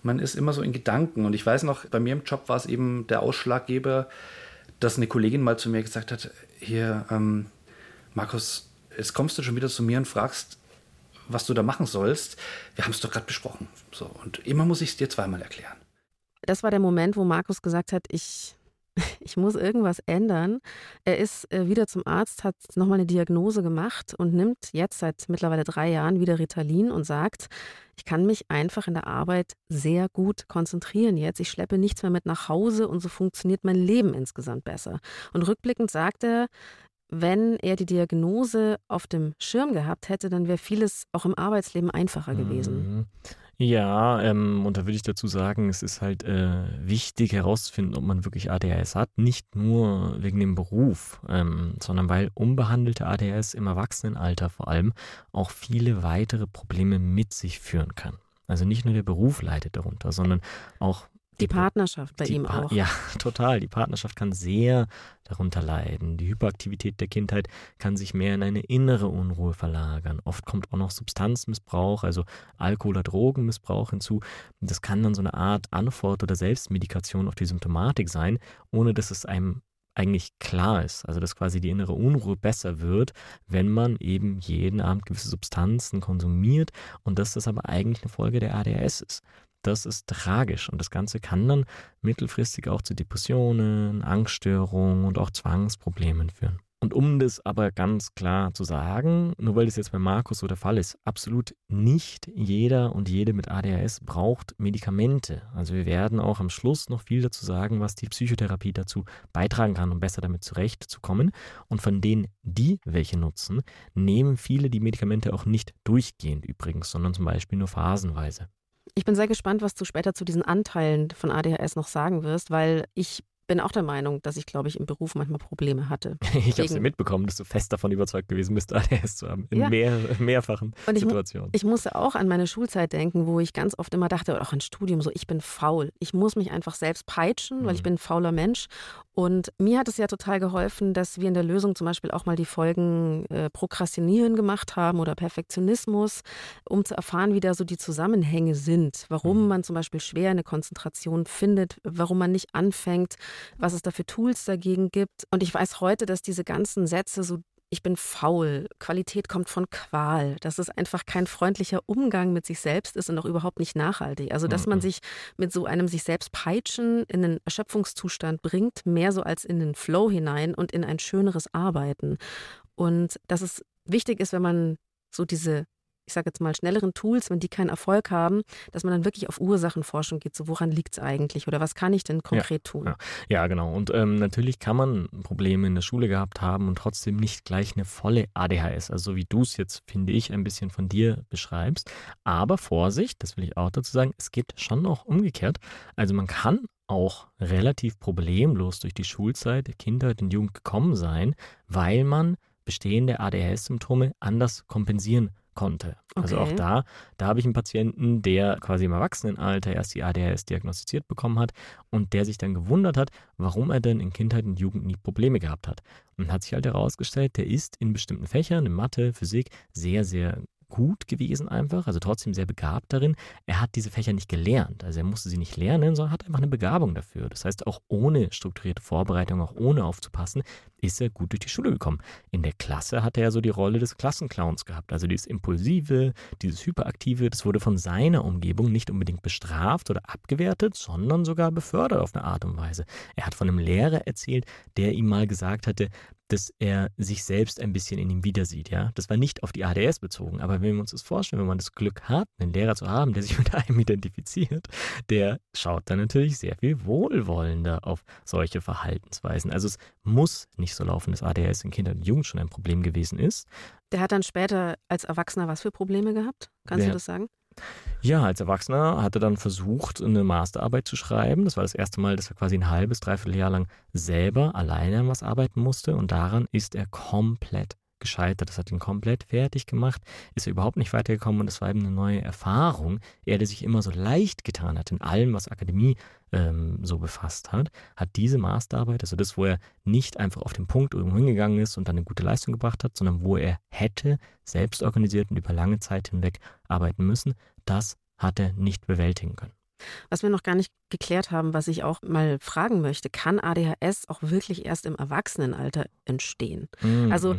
man ist immer so in Gedanken. Und ich weiß noch, bei mir im Job war es eben der Ausschlaggeber, dass eine Kollegin mal zu mir gesagt hat, hier, ähm, Markus, jetzt kommst du schon wieder zu mir und fragst, was du da machen sollst. Wir haben es doch gerade besprochen. So, und immer muss ich es dir zweimal erklären. Das war der Moment, wo Markus gesagt hat, ich, ich muss irgendwas ändern. Er ist äh, wieder zum Arzt, hat nochmal eine Diagnose gemacht und nimmt jetzt seit mittlerweile drei Jahren wieder Ritalin und sagt, ich kann mich einfach in der Arbeit sehr gut konzentrieren jetzt. Ich schleppe nichts mehr mit nach Hause und so funktioniert mein Leben insgesamt besser. Und rückblickend sagt er, wenn er die Diagnose auf dem Schirm gehabt hätte, dann wäre vieles auch im Arbeitsleben einfacher gewesen. Mhm. Ja, ähm, und da würde ich dazu sagen, es ist halt äh, wichtig herauszufinden, ob man wirklich ADHS hat. Nicht nur wegen dem Beruf, ähm, sondern weil unbehandelte ADHS im Erwachsenenalter vor allem auch viele weitere Probleme mit sich führen kann. Also nicht nur der Beruf leidet darunter, sondern auch die Partnerschaft bei ihm pa auch. Ja, total. Die Partnerschaft kann sehr darunter leiden. Die Hyperaktivität der Kindheit kann sich mehr in eine innere Unruhe verlagern. Oft kommt auch noch Substanzmissbrauch, also Alkohol- oder Drogenmissbrauch hinzu. Das kann dann so eine Art Antwort oder Selbstmedikation auf die Symptomatik sein, ohne dass es einem eigentlich klar ist. Also dass quasi die innere Unruhe besser wird, wenn man eben jeden Abend gewisse Substanzen konsumiert und dass das aber eigentlich eine Folge der ADHS ist. Das ist tragisch und das Ganze kann dann mittelfristig auch zu Depressionen, Angststörungen und auch Zwangsproblemen führen. Und um das aber ganz klar zu sagen, nur weil das jetzt bei Markus so der Fall ist, absolut nicht jeder und jede mit ADHS braucht Medikamente. Also wir werden auch am Schluss noch viel dazu sagen, was die Psychotherapie dazu beitragen kann, um besser damit zurechtzukommen. Und von denen, die welche nutzen, nehmen viele die Medikamente auch nicht durchgehend übrigens, sondern zum Beispiel nur phasenweise. Ich bin sehr gespannt, was du später zu diesen Anteilen von ADHS noch sagen wirst, weil ich bin auch der Meinung, dass ich, glaube ich, im Beruf manchmal Probleme hatte. ich habe es ja mitbekommen, dass du fest davon überzeugt gewesen bist, ADHS zu haben, in ja. mehr, mehrfachen ich, Situationen. Ich musste auch an meine Schulzeit denken, wo ich ganz oft immer dachte, oder auch an Studium, so ich bin faul. Ich muss mich einfach selbst peitschen, mhm. weil ich mhm. bin ein fauler Mensch. Und mir hat es ja total geholfen, dass wir in der Lösung zum Beispiel auch mal die Folgen äh, Prokrastinieren gemacht haben oder Perfektionismus, um zu erfahren, wie da so die Zusammenhänge sind, warum mhm. man zum Beispiel schwer eine Konzentration findet, warum man nicht anfängt, was es da für Tools dagegen gibt. Und ich weiß heute, dass diese ganzen Sätze so ich bin faul, Qualität kommt von Qual, dass es einfach kein freundlicher Umgang mit sich selbst ist und auch überhaupt nicht nachhaltig. Also, dass man sich mit so einem sich selbst peitschen in einen Erschöpfungszustand bringt, mehr so als in den Flow hinein und in ein schöneres Arbeiten. Und dass es wichtig ist, wenn man so diese ich sage jetzt mal, schnelleren Tools, wenn die keinen Erfolg haben, dass man dann wirklich auf Ursachenforschung geht. So, woran liegt es eigentlich oder was kann ich denn konkret ja, tun? Ja. ja, genau. Und ähm, natürlich kann man Probleme in der Schule gehabt haben und trotzdem nicht gleich eine volle ADHS, also wie du es jetzt, finde ich, ein bisschen von dir beschreibst. Aber Vorsicht, das will ich auch dazu sagen, es geht schon auch umgekehrt. Also man kann auch relativ problemlos durch die Schulzeit der Kindheit und Jugend gekommen sein, weil man bestehende ADHS-Symptome anders kompensieren kann konnte. Okay. Also auch da, da habe ich einen Patienten, der quasi im Erwachsenenalter erst die ADHS diagnostiziert bekommen hat und der sich dann gewundert hat, warum er denn in Kindheit und Jugend nie Probleme gehabt hat. Und hat sich halt herausgestellt, der ist in bestimmten Fächern, in Mathe, Physik, sehr, sehr gut gewesen einfach, also trotzdem sehr begabt darin. Er hat diese Fächer nicht gelernt, also er musste sie nicht lernen, sondern hat einfach eine Begabung dafür. Das heißt, auch ohne strukturierte Vorbereitung, auch ohne aufzupassen, ist er gut durch die Schule gekommen. In der Klasse hatte er so die Rolle des Klassenclowns gehabt, also dieses Impulsive, dieses Hyperaktive, das wurde von seiner Umgebung nicht unbedingt bestraft oder abgewertet, sondern sogar befördert auf eine Art und Weise. Er hat von einem Lehrer erzählt, der ihm mal gesagt hatte, dass er sich selbst ein bisschen in ihm wiedersieht, ja. Das war nicht auf die ADS bezogen, aber wenn wir uns das vorstellen, wenn man das Glück hat, einen Lehrer zu haben, der sich mit einem identifiziert, der schaut dann natürlich sehr viel wohlwollender auf solche Verhaltensweisen. Also es muss nicht so laufen, dass ADHS in Kindern und Jugend schon ein Problem gewesen ist. Der hat dann später als Erwachsener was für Probleme gehabt? Kannst der, du das sagen? Ja, als Erwachsener hat er dann versucht, eine Masterarbeit zu schreiben. Das war das erste Mal, dass er quasi ein halbes, dreiviertel Jahr lang selber alleine an was arbeiten musste. Und daran ist er komplett gescheitert. Das hat ihn komplett fertig gemacht, ist er überhaupt nicht weitergekommen und es war eben eine neue Erfahrung. Er, der sich immer so leicht getan hat in allem, was Akademie ähm, so befasst hat, hat diese Masterarbeit, also das, wo er nicht einfach auf den Punkt irgendwo hingegangen ist und dann eine gute Leistung gebracht hat, sondern wo er hätte selbst organisiert und über lange Zeit hinweg arbeiten müssen, das hat er nicht bewältigen können. Was wir noch gar nicht geklärt haben, was ich auch mal fragen möchte, kann ADHS auch wirklich erst im Erwachsenenalter entstehen? Mhm. Also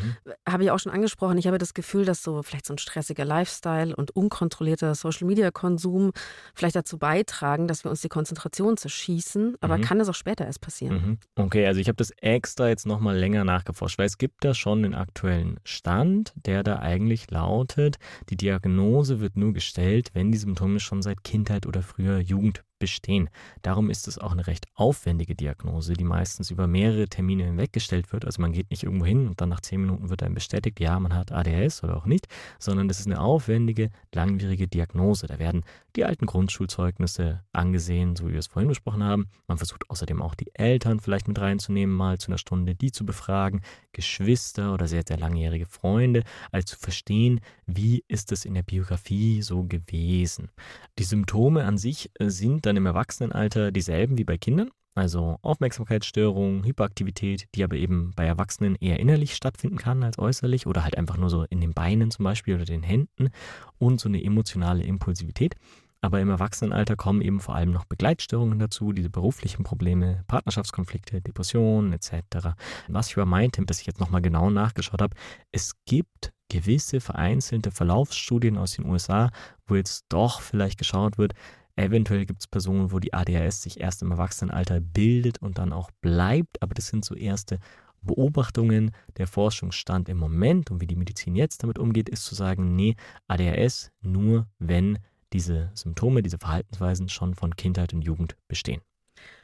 habe ich auch schon angesprochen, ich habe das Gefühl, dass so vielleicht so ein stressiger Lifestyle und unkontrollierter Social-Media-Konsum vielleicht dazu beitragen, dass wir uns die Konzentration zerschießen. Aber Mhm. kann das auch später erst passieren? Mhm. Okay, also ich habe das extra jetzt nochmal länger nachgeforscht, weil es gibt da schon den aktuellen Stand, der da eigentlich lautet, die Diagnose wird nur gestellt, wenn die Symptome schon seit Kindheit oder früher Jugend Jugend bestehen. Darum ist es auch eine recht aufwendige Diagnose, die meistens über mehrere Termine hinweg gestellt wird. Also man geht nicht irgendwo hin und dann nach zehn Minuten wird einem bestätigt, ja, man hat ADHS oder auch nicht, sondern das ist eine aufwendige, langwierige Diagnose. Da werden die alten Grundschulzeugnisse angesehen, so wie wir es vorhin besprochen haben. Man versucht außerdem auch die Eltern vielleicht mit reinzunehmen, mal zu einer Stunde die zu befragen, Geschwister oder sehr, sehr langjährige Freunde, also zu verstehen, wie ist es in der Biografie so gewesen. Die Symptome an sich äh, sind dann im Erwachsenenalter dieselben wie bei Kindern. Also Aufmerksamkeitsstörung, Hyperaktivität, die aber eben bei Erwachsenen eher innerlich stattfinden kann als äußerlich oder halt einfach nur so in den Beinen zum Beispiel oder den Händen und so eine emotionale Impulsivität. Aber im Erwachsenenalter kommen eben vor allem noch Begleitstörungen dazu, diese beruflichen Probleme, Partnerschaftskonflikte, Depressionen etc. Was ich aber meinte, dass ich jetzt nochmal genau nachgeschaut habe, es gibt gewisse vereinzelte Verlaufsstudien aus den USA, wo jetzt doch vielleicht geschaut wird, eventuell gibt es Personen, wo die ADHS sich erst im Erwachsenenalter bildet und dann auch bleibt, aber das sind so erste Beobachtungen. Der Forschungsstand im Moment und wie die Medizin jetzt damit umgeht, ist zu sagen, nee, ADHS nur, wenn diese Symptome, diese Verhaltensweisen schon von Kindheit und Jugend bestehen.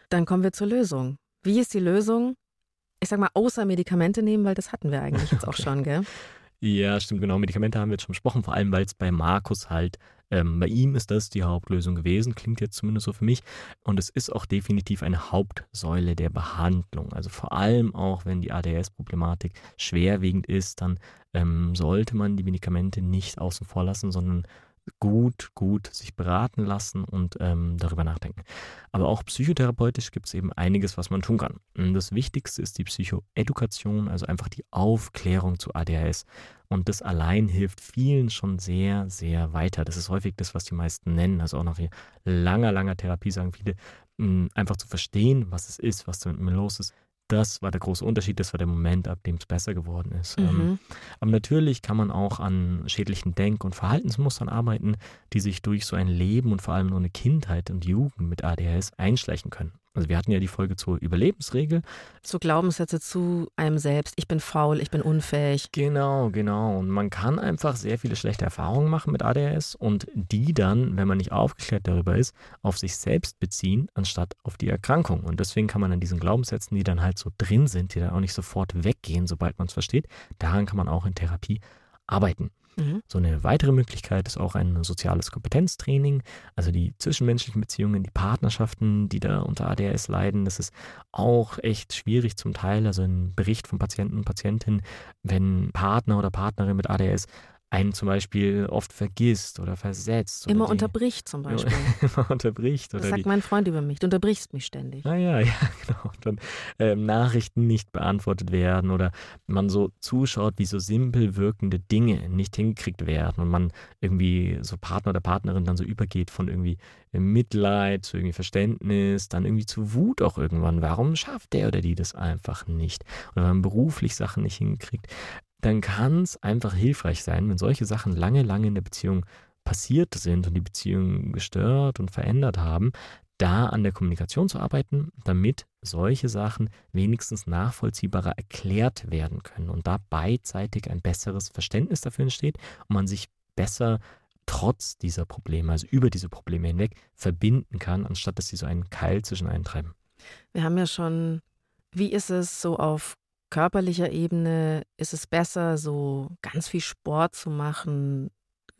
Dann kommen wir zur Lösung. Wie ist die Lösung? Ich sag mal, außer Medikamente nehmen, weil das hatten wir eigentlich jetzt auch Okay. schon, gell? Ja, stimmt, genau. Medikamente haben wir jetzt schon besprochen, vor allem weil es bei Markus halt, ähm, bei ihm ist das die Hauptlösung gewesen, klingt jetzt zumindest so für mich. Und es ist auch definitiv eine Hauptsäule der Behandlung. Also vor allem auch, wenn die ADS-Problematik schwerwiegend ist, dann ähm, sollte man die Medikamente nicht außen vor lassen, sondern gut, gut sich beraten lassen und ähm, darüber nachdenken. Aber auch psychotherapeutisch gibt es eben einiges, was man tun kann. Und Das Wichtigste ist die Psychoedukation, also einfach die Aufklärung zu ADHS. Und das allein hilft vielen schon sehr, sehr weiter. Das ist häufig das, was die meisten nennen. Also auch nach langer, langer Therapie sagen viele, mh, einfach zu verstehen, was es ist, was da mit mir los ist. Das war der große Unterschied, das war der Moment, ab dem es besser geworden ist. Ähm, Mhm. aber natürlich kann man auch an schädlichen Denk- und Verhaltensmustern arbeiten, die sich durch so ein Leben und vor allem nur eine Kindheit und Jugend mit ADHS einschleichen können. Also wir hatten ja die Folge zur Überlebensregel. So Glaubenssätze zu einem selbst. Ich bin faul, ich bin unfähig. Genau, genau. Und man kann einfach sehr viele schlechte Erfahrungen machen mit ADHS und die dann, wenn man nicht aufgeklärt darüber ist, auf sich selbst beziehen, anstatt auf die Erkrankung. Und deswegen kann man an diesen Glaubenssätzen, die dann halt so drin sind, die dann auch nicht sofort weggehen, sobald man es versteht, daran kann man auch in Therapie arbeiten. Mhm. So eine weitere Möglichkeit ist auch ein soziales Kompetenztraining, also die zwischenmenschlichen Beziehungen, die Partnerschaften, die da unter ADHS leiden. Das ist auch echt schwierig zum Teil. Also ein Bericht von Patienten und Patientinnen, wenn Partner oder Partnerin mit ADHS einen zum Beispiel oft vergisst oder versetzt. Oder Immer die, unterbricht zum Beispiel. immer unterbricht. Das Oder sagt die, mein Freund über mich. Du unterbrichst mich ständig. Ah ja, ja, genau. Und dann ähm, Nachrichten nicht beantwortet werden oder man so zuschaut, wie so simpel wirkende Dinge nicht hingekriegt werden und man irgendwie so Partner oder Partnerin dann so übergeht von irgendwie Mitleid zu irgendwie Verständnis, dann irgendwie zu Wut auch irgendwann. Warum schafft der oder die das einfach nicht? Oder wenn man beruflich Sachen nicht hinkriegt, dann kann es einfach hilfreich sein, wenn solche Sachen lange, lange in der Beziehung passiert sind und die Beziehung gestört und verändert haben, da an der Kommunikation zu arbeiten, damit solche Sachen wenigstens nachvollziehbarer erklärt werden können und da beidseitig ein besseres Verständnis dafür entsteht und man sich besser trotz dieser Probleme, also über diese Probleme hinweg, verbinden kann, anstatt dass sie so einen Keil zwischen einen treiben. Wir haben ja schon, wie ist es so auf körperlicher Ebene? Ist es besser, so ganz viel Sport zu machen,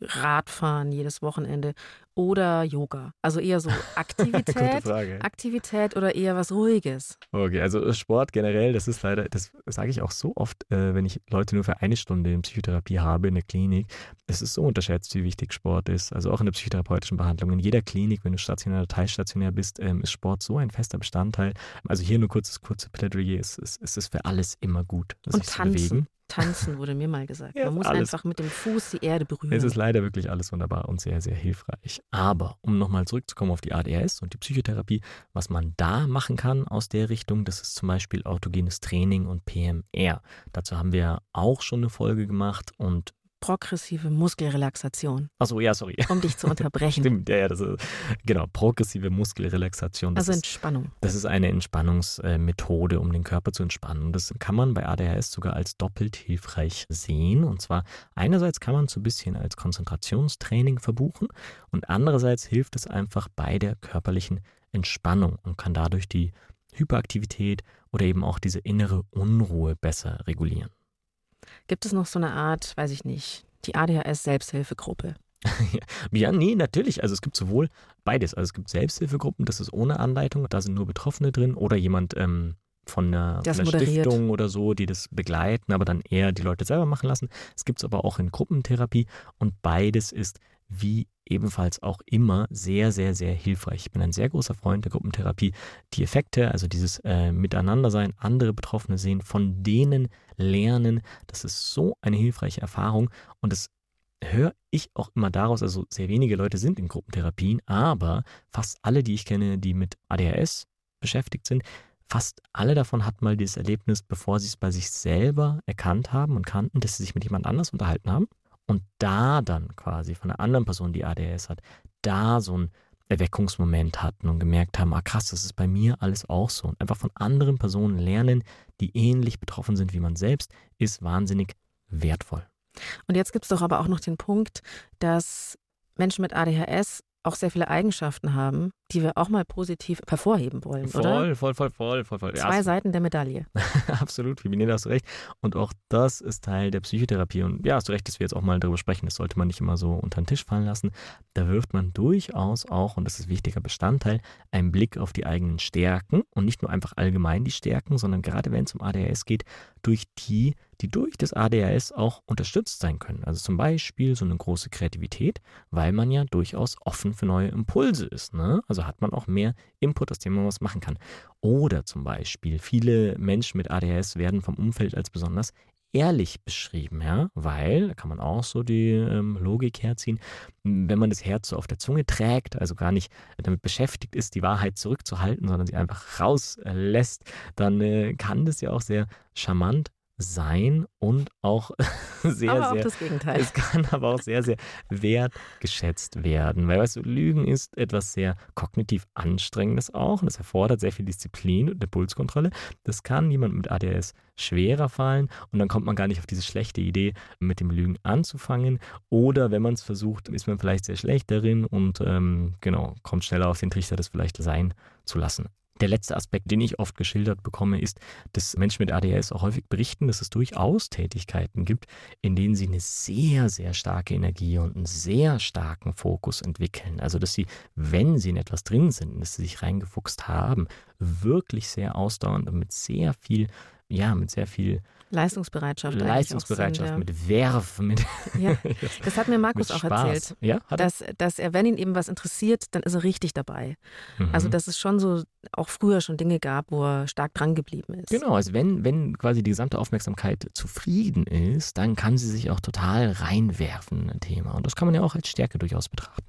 Radfahren jedes Wochenende oder Yoga? Also eher so Aktivität. Aktivität oder eher was Ruhiges? Okay, also Sport generell, das ist leider, das sage ich auch so oft, äh, wenn ich Leute nur für eine Stunde in Psychotherapie habe in der Klinik. Es ist so unterschätzt, wie wichtig Sport ist. Also auch in der psychotherapeutischen Behandlung. In jeder Klinik, wenn du stationär oder teilstationär bist, ähm, ist Sport so ein fester Bestandteil. Also hier nur kurzes, kurze Plädoyer, es, es, es ist für alles immer gut, Und sich zu tanzen. bewegen. Tanzen, wurde mir mal gesagt. Man muss alles. einfach mit dem Fuß die Erde berühren. Es ist leider wirklich alles wunderbar und sehr, sehr hilfreich. Aber um nochmal zurückzukommen auf die ADHS und die Psychotherapie, was man da machen kann aus der Richtung, das ist zum Beispiel autogenes Training und PMR. Dazu haben wir auch schon eine Folge gemacht und Progressive Muskelrelaxation, Achso, ja, sorry. um dich zu unterbrechen. Stimmt, ja, ja, das ist genau progressive Muskelrelaxation. Also ist, Entspannung. das ist eine Entspannungsmethode, um den Körper zu entspannen. Und das kann man bei ADHS sogar als doppelt hilfreich sehen. Und zwar einerseits kann man es so ein bisschen als Konzentrationstraining verbuchen und andererseits hilft es einfach bei der körperlichen Entspannung und kann dadurch die Hyperaktivität oder eben auch diese innere Unruhe besser regulieren. Gibt es noch so eine Art, weiß ich nicht, die ADHS-Selbsthilfegruppe? Ja, nee, natürlich. Also es gibt sowohl beides. Also es gibt Selbsthilfegruppen, das ist ohne Anleitung, da sind nur Betroffene drin oder jemand ähm, von einer, von einer. Stiftung oder so, die das begleiten, aber dann eher die Leute selber machen lassen. Es gibt es aber auch in Gruppentherapie und beides ist wie ebenfalls auch immer sehr, sehr, sehr hilfreich. Ich bin ein sehr großer Freund der Gruppentherapie. Die Effekte, also dieses äh, Miteinandersein, andere Betroffene sehen, von denen lernen, das ist so eine hilfreiche Erfahrung und das höre ich auch immer daraus, also sehr wenige Leute sind in Gruppentherapien, aber fast alle, die ich kenne, die mit ADHS beschäftigt sind, fast alle davon hatten mal dieses Erlebnis, bevor sie es bei sich selber erkannt haben und kannten, dass sie sich mit jemand anders unterhalten haben und da dann quasi von einer anderen Person, die ADHS hat, da so ein Erweckungsmoment hatten und gemerkt haben, ah krass, das ist bei mir alles auch so. Und einfach von anderen Personen lernen, die ähnlich betroffen sind wie man selbst, ist wahnsinnig wertvoll. Und jetzt gibt es doch aber auch noch den Punkt, dass Menschen mit ADHS auch sehr viele Eigenschaften haben, die wir auch mal positiv hervorheben wollen, oder? Voll, voll, voll, voll, voll, voll. Ja, Zwei Seiten der Medaille. Absolut, da hast du recht. Und auch das ist Teil der Psychotherapie. Und ja, hast du recht, dass wir jetzt auch mal darüber sprechen. Das sollte man nicht immer so unter den Tisch fallen lassen. Da wirft man durchaus auch, und das ist ein wichtiger Bestandteil, einen Blick auf die eigenen Stärken und nicht nur einfach allgemein die Stärken, sondern gerade wenn es um ADHS geht, durch die, die durch das ADHS auch unterstützt sein können. Also zum Beispiel so eine große Kreativität, weil man ja durchaus offen für neue Impulse ist. Ne? Also hat man auch mehr Input, aus dem man was machen kann. Oder zum Beispiel, viele Menschen mit ADHS werden vom Umfeld als besonders ehrlich beschrieben, ja, weil, da kann man auch so die ähm, Logik herziehen, wenn man das Herz so auf der Zunge trägt, also gar nicht damit beschäftigt ist, die Wahrheit zurückzuhalten, sondern sie einfach rauslässt, dann äh, kann das ja auch sehr charmant sein und auch sehr, aber auch sehr das Gegenteil. es kann aber auch sehr, sehr wertgeschätzt werden. Weil, weißt du, Lügen ist etwas sehr kognitiv Anstrengendes auch. Und das erfordert sehr viel Disziplin und Impulskontrolle. Das kann jemand mit ADS schwerer fallen. Und dann kommt man gar nicht auf diese schlechte Idee, mit dem Lügen anzufangen. Oder wenn man es versucht, ist man vielleicht sehr schlecht darin und ähm, genau, kommt schneller auf den Trichter, das vielleicht sein zu lassen. Der letzte Aspekt, den ich oft geschildert bekomme, ist, dass Menschen mit ADHS auch häufig berichten, dass es durchaus Tätigkeiten gibt, in denen sie eine sehr, sehr starke Energie und einen sehr starken Fokus entwickeln. Also, dass sie, wenn sie in etwas drin sind, dass sie sich reingefuchst haben, wirklich sehr ausdauernd und mit sehr viel, ja, mit sehr viel Leistungsbereitschaft. Leistungsbereitschaft, mit Werf, mit, ja. Das hat mir Markus auch erzählt. Ja? Dass, dass er, wenn ihn eben was interessiert, dann ist er richtig dabei. Also, Mhm. dass es schon so auch früher schon Dinge gab, wo er stark dran geblieben ist. Genau, also wenn, wenn quasi die gesamte Aufmerksamkeit zufrieden ist, dann kann sie sich auch total reinwerfen in ein Thema. Und das kann man ja auch als Stärke durchaus betrachten.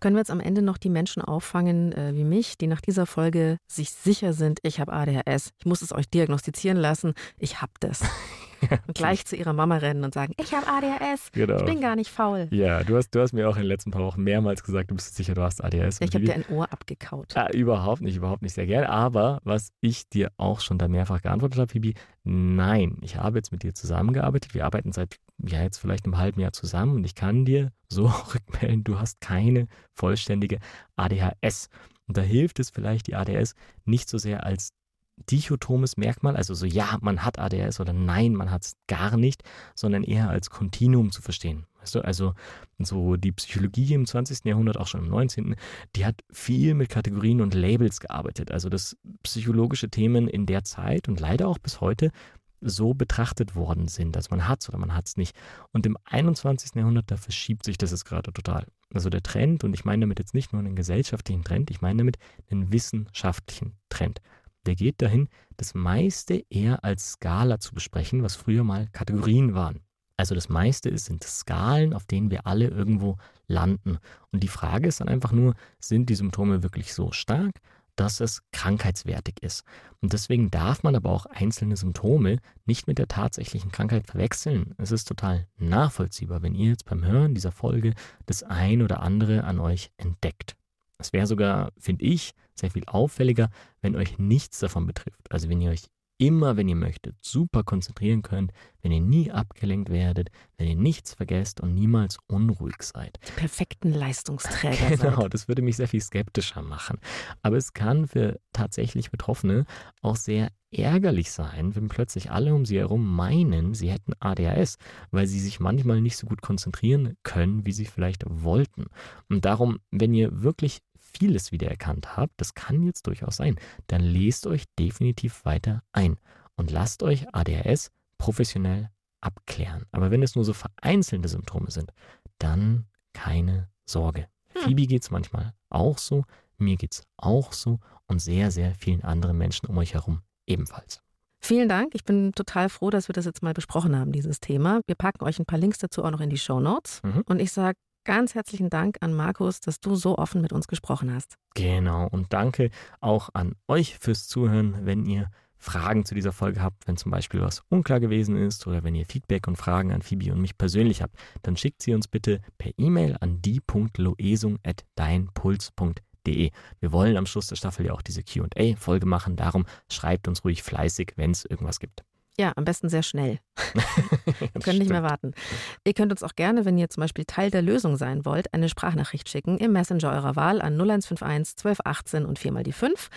Können wir jetzt am Ende noch die Menschen auffangen äh, wie mich, die nach dieser Folge sich sicher sind, ich habe ADHS, ich muss es euch diagnostizieren lassen, ich habe das. und gleich zu ihrer Mama rennen und sagen, ich habe ADHS, Genau. ich bin gar nicht faul. Ja, du hast, du hast mir auch in den letzten paar Wochen mehrmals gesagt, du bist sicher, du hast ADHS. Ja, ich habe dir ein Ohr abgekaut. Ah, überhaupt nicht, überhaupt nicht sehr gerne. Aber was ich dir auch schon da mehrfach geantwortet habe, Phoebe, nein, ich habe jetzt mit dir zusammengearbeitet. Wir arbeiten seit ja jetzt vielleicht einem halben Jahr zusammen und ich kann dir so rückmelden, du hast keine vollständige ADHS. Und da hilft es vielleicht, die ADHS nicht so sehr als dichotomes Merkmal, also so ja, man hat ADHS oder nein, man hat es gar nicht, sondern eher als Kontinuum zu verstehen. Weißt du, also so die Psychologie im 20. Jahrhundert, auch schon im 19., die hat viel mit Kategorien und Labels gearbeitet. Also dass psychologische Themen in der Zeit und leider auch bis heute so betrachtet worden sind. Also man hat es oder man hat es nicht. Und im 21. Jahrhundert, da verschiebt sich das jetzt gerade total. Also der Trend, und ich meine damit jetzt nicht nur einen gesellschaftlichen Trend, ich meine damit einen wissenschaftlichen Trend. Der geht dahin, das meiste eher als Skala zu besprechen, was früher mal Kategorien waren. Also das meiste ist, sind Skalen, auf denen wir alle irgendwo landen. Und die Frage ist dann einfach nur, sind die Symptome wirklich so stark, dass es krankheitswertig ist? Und deswegen darf man aber auch einzelne Symptome nicht mit der tatsächlichen Krankheit verwechseln. Es ist total nachvollziehbar, wenn ihr jetzt beim Hören dieser Folge das ein oder andere an euch entdeckt. Es wäre sogar, finde ich, sehr viel auffälliger, wenn euch nichts davon betrifft. Also wenn ihr euch immer, wenn ihr möchtet, super konzentrieren könnt, wenn ihr nie abgelenkt werdet, wenn ihr nichts vergesst und niemals unruhig seid. Die perfekten Leistungsträger. Genau, seid. das würde mich sehr viel skeptischer machen. Aber es kann für tatsächlich Betroffene auch sehr ärgerlich sein, wenn plötzlich alle um sie herum meinen, sie hätten ADHS, weil sie sich manchmal nicht so gut konzentrieren können, wie sie vielleicht wollten. Und darum, wenn ihr wirklich vieles wiedererkannt habt, das kann jetzt durchaus sein, dann lest euch definitiv weiter ein und lasst euch ADHS professionell abklären. Aber wenn es nur so vereinzelte Symptome sind, dann keine Sorge. Hm. Phoebe geht es manchmal auch so, mir geht es auch so und sehr, sehr vielen anderen Menschen um euch herum ebenfalls. Vielen Dank. Ich bin total froh, dass wir das jetzt mal besprochen haben, dieses Thema. Wir packen euch ein paar Links dazu auch noch in die Show Notes. Mhm. Und ich sage ganz herzlichen Dank an Markus, dass du so offen mit uns gesprochen hast. Genau. Und danke auch an euch fürs Zuhören, wenn ihr Fragen zu dieser Folge habt, wenn zum Beispiel was unklar gewesen ist oder wenn ihr Feedback und Fragen an Phoebe und mich persönlich habt, dann schickt sie uns bitte per E-Mail an die.loesung.deinpuls.de. Wir wollen am Schluss der Staffel ja auch diese QA-Folge machen, darum schreibt uns ruhig fleißig, wenn es irgendwas gibt. Ja, am besten sehr schnell. Wir können nicht mehr warten. Ihr könnt uns auch gerne, wenn ihr zum Beispiel Teil der Lösung sein wollt, eine Sprachnachricht schicken im Messenger eurer Wahl an 0151 1218 und 4 mal die 5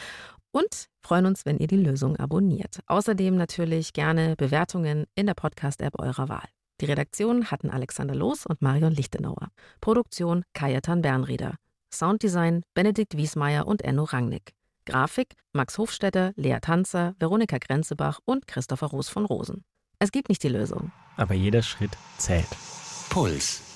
und freuen uns, wenn ihr die Lösung abonniert. Außerdem natürlich gerne Bewertungen in der Podcast-App eurer Wahl. Die Redaktion hatten Alexander Loos und Marion Lichtenauer. Produktion Kajatan Bernrieder. Sounddesign Benedikt Wiesmeier und Enno Rangnick. Grafik Max Hofstetter, Lea Tanzer, Veronika Grenzebach und Christopher Roos von Rosen. Es gibt nicht die Lösung. Aber jeder Schritt zählt. Puls.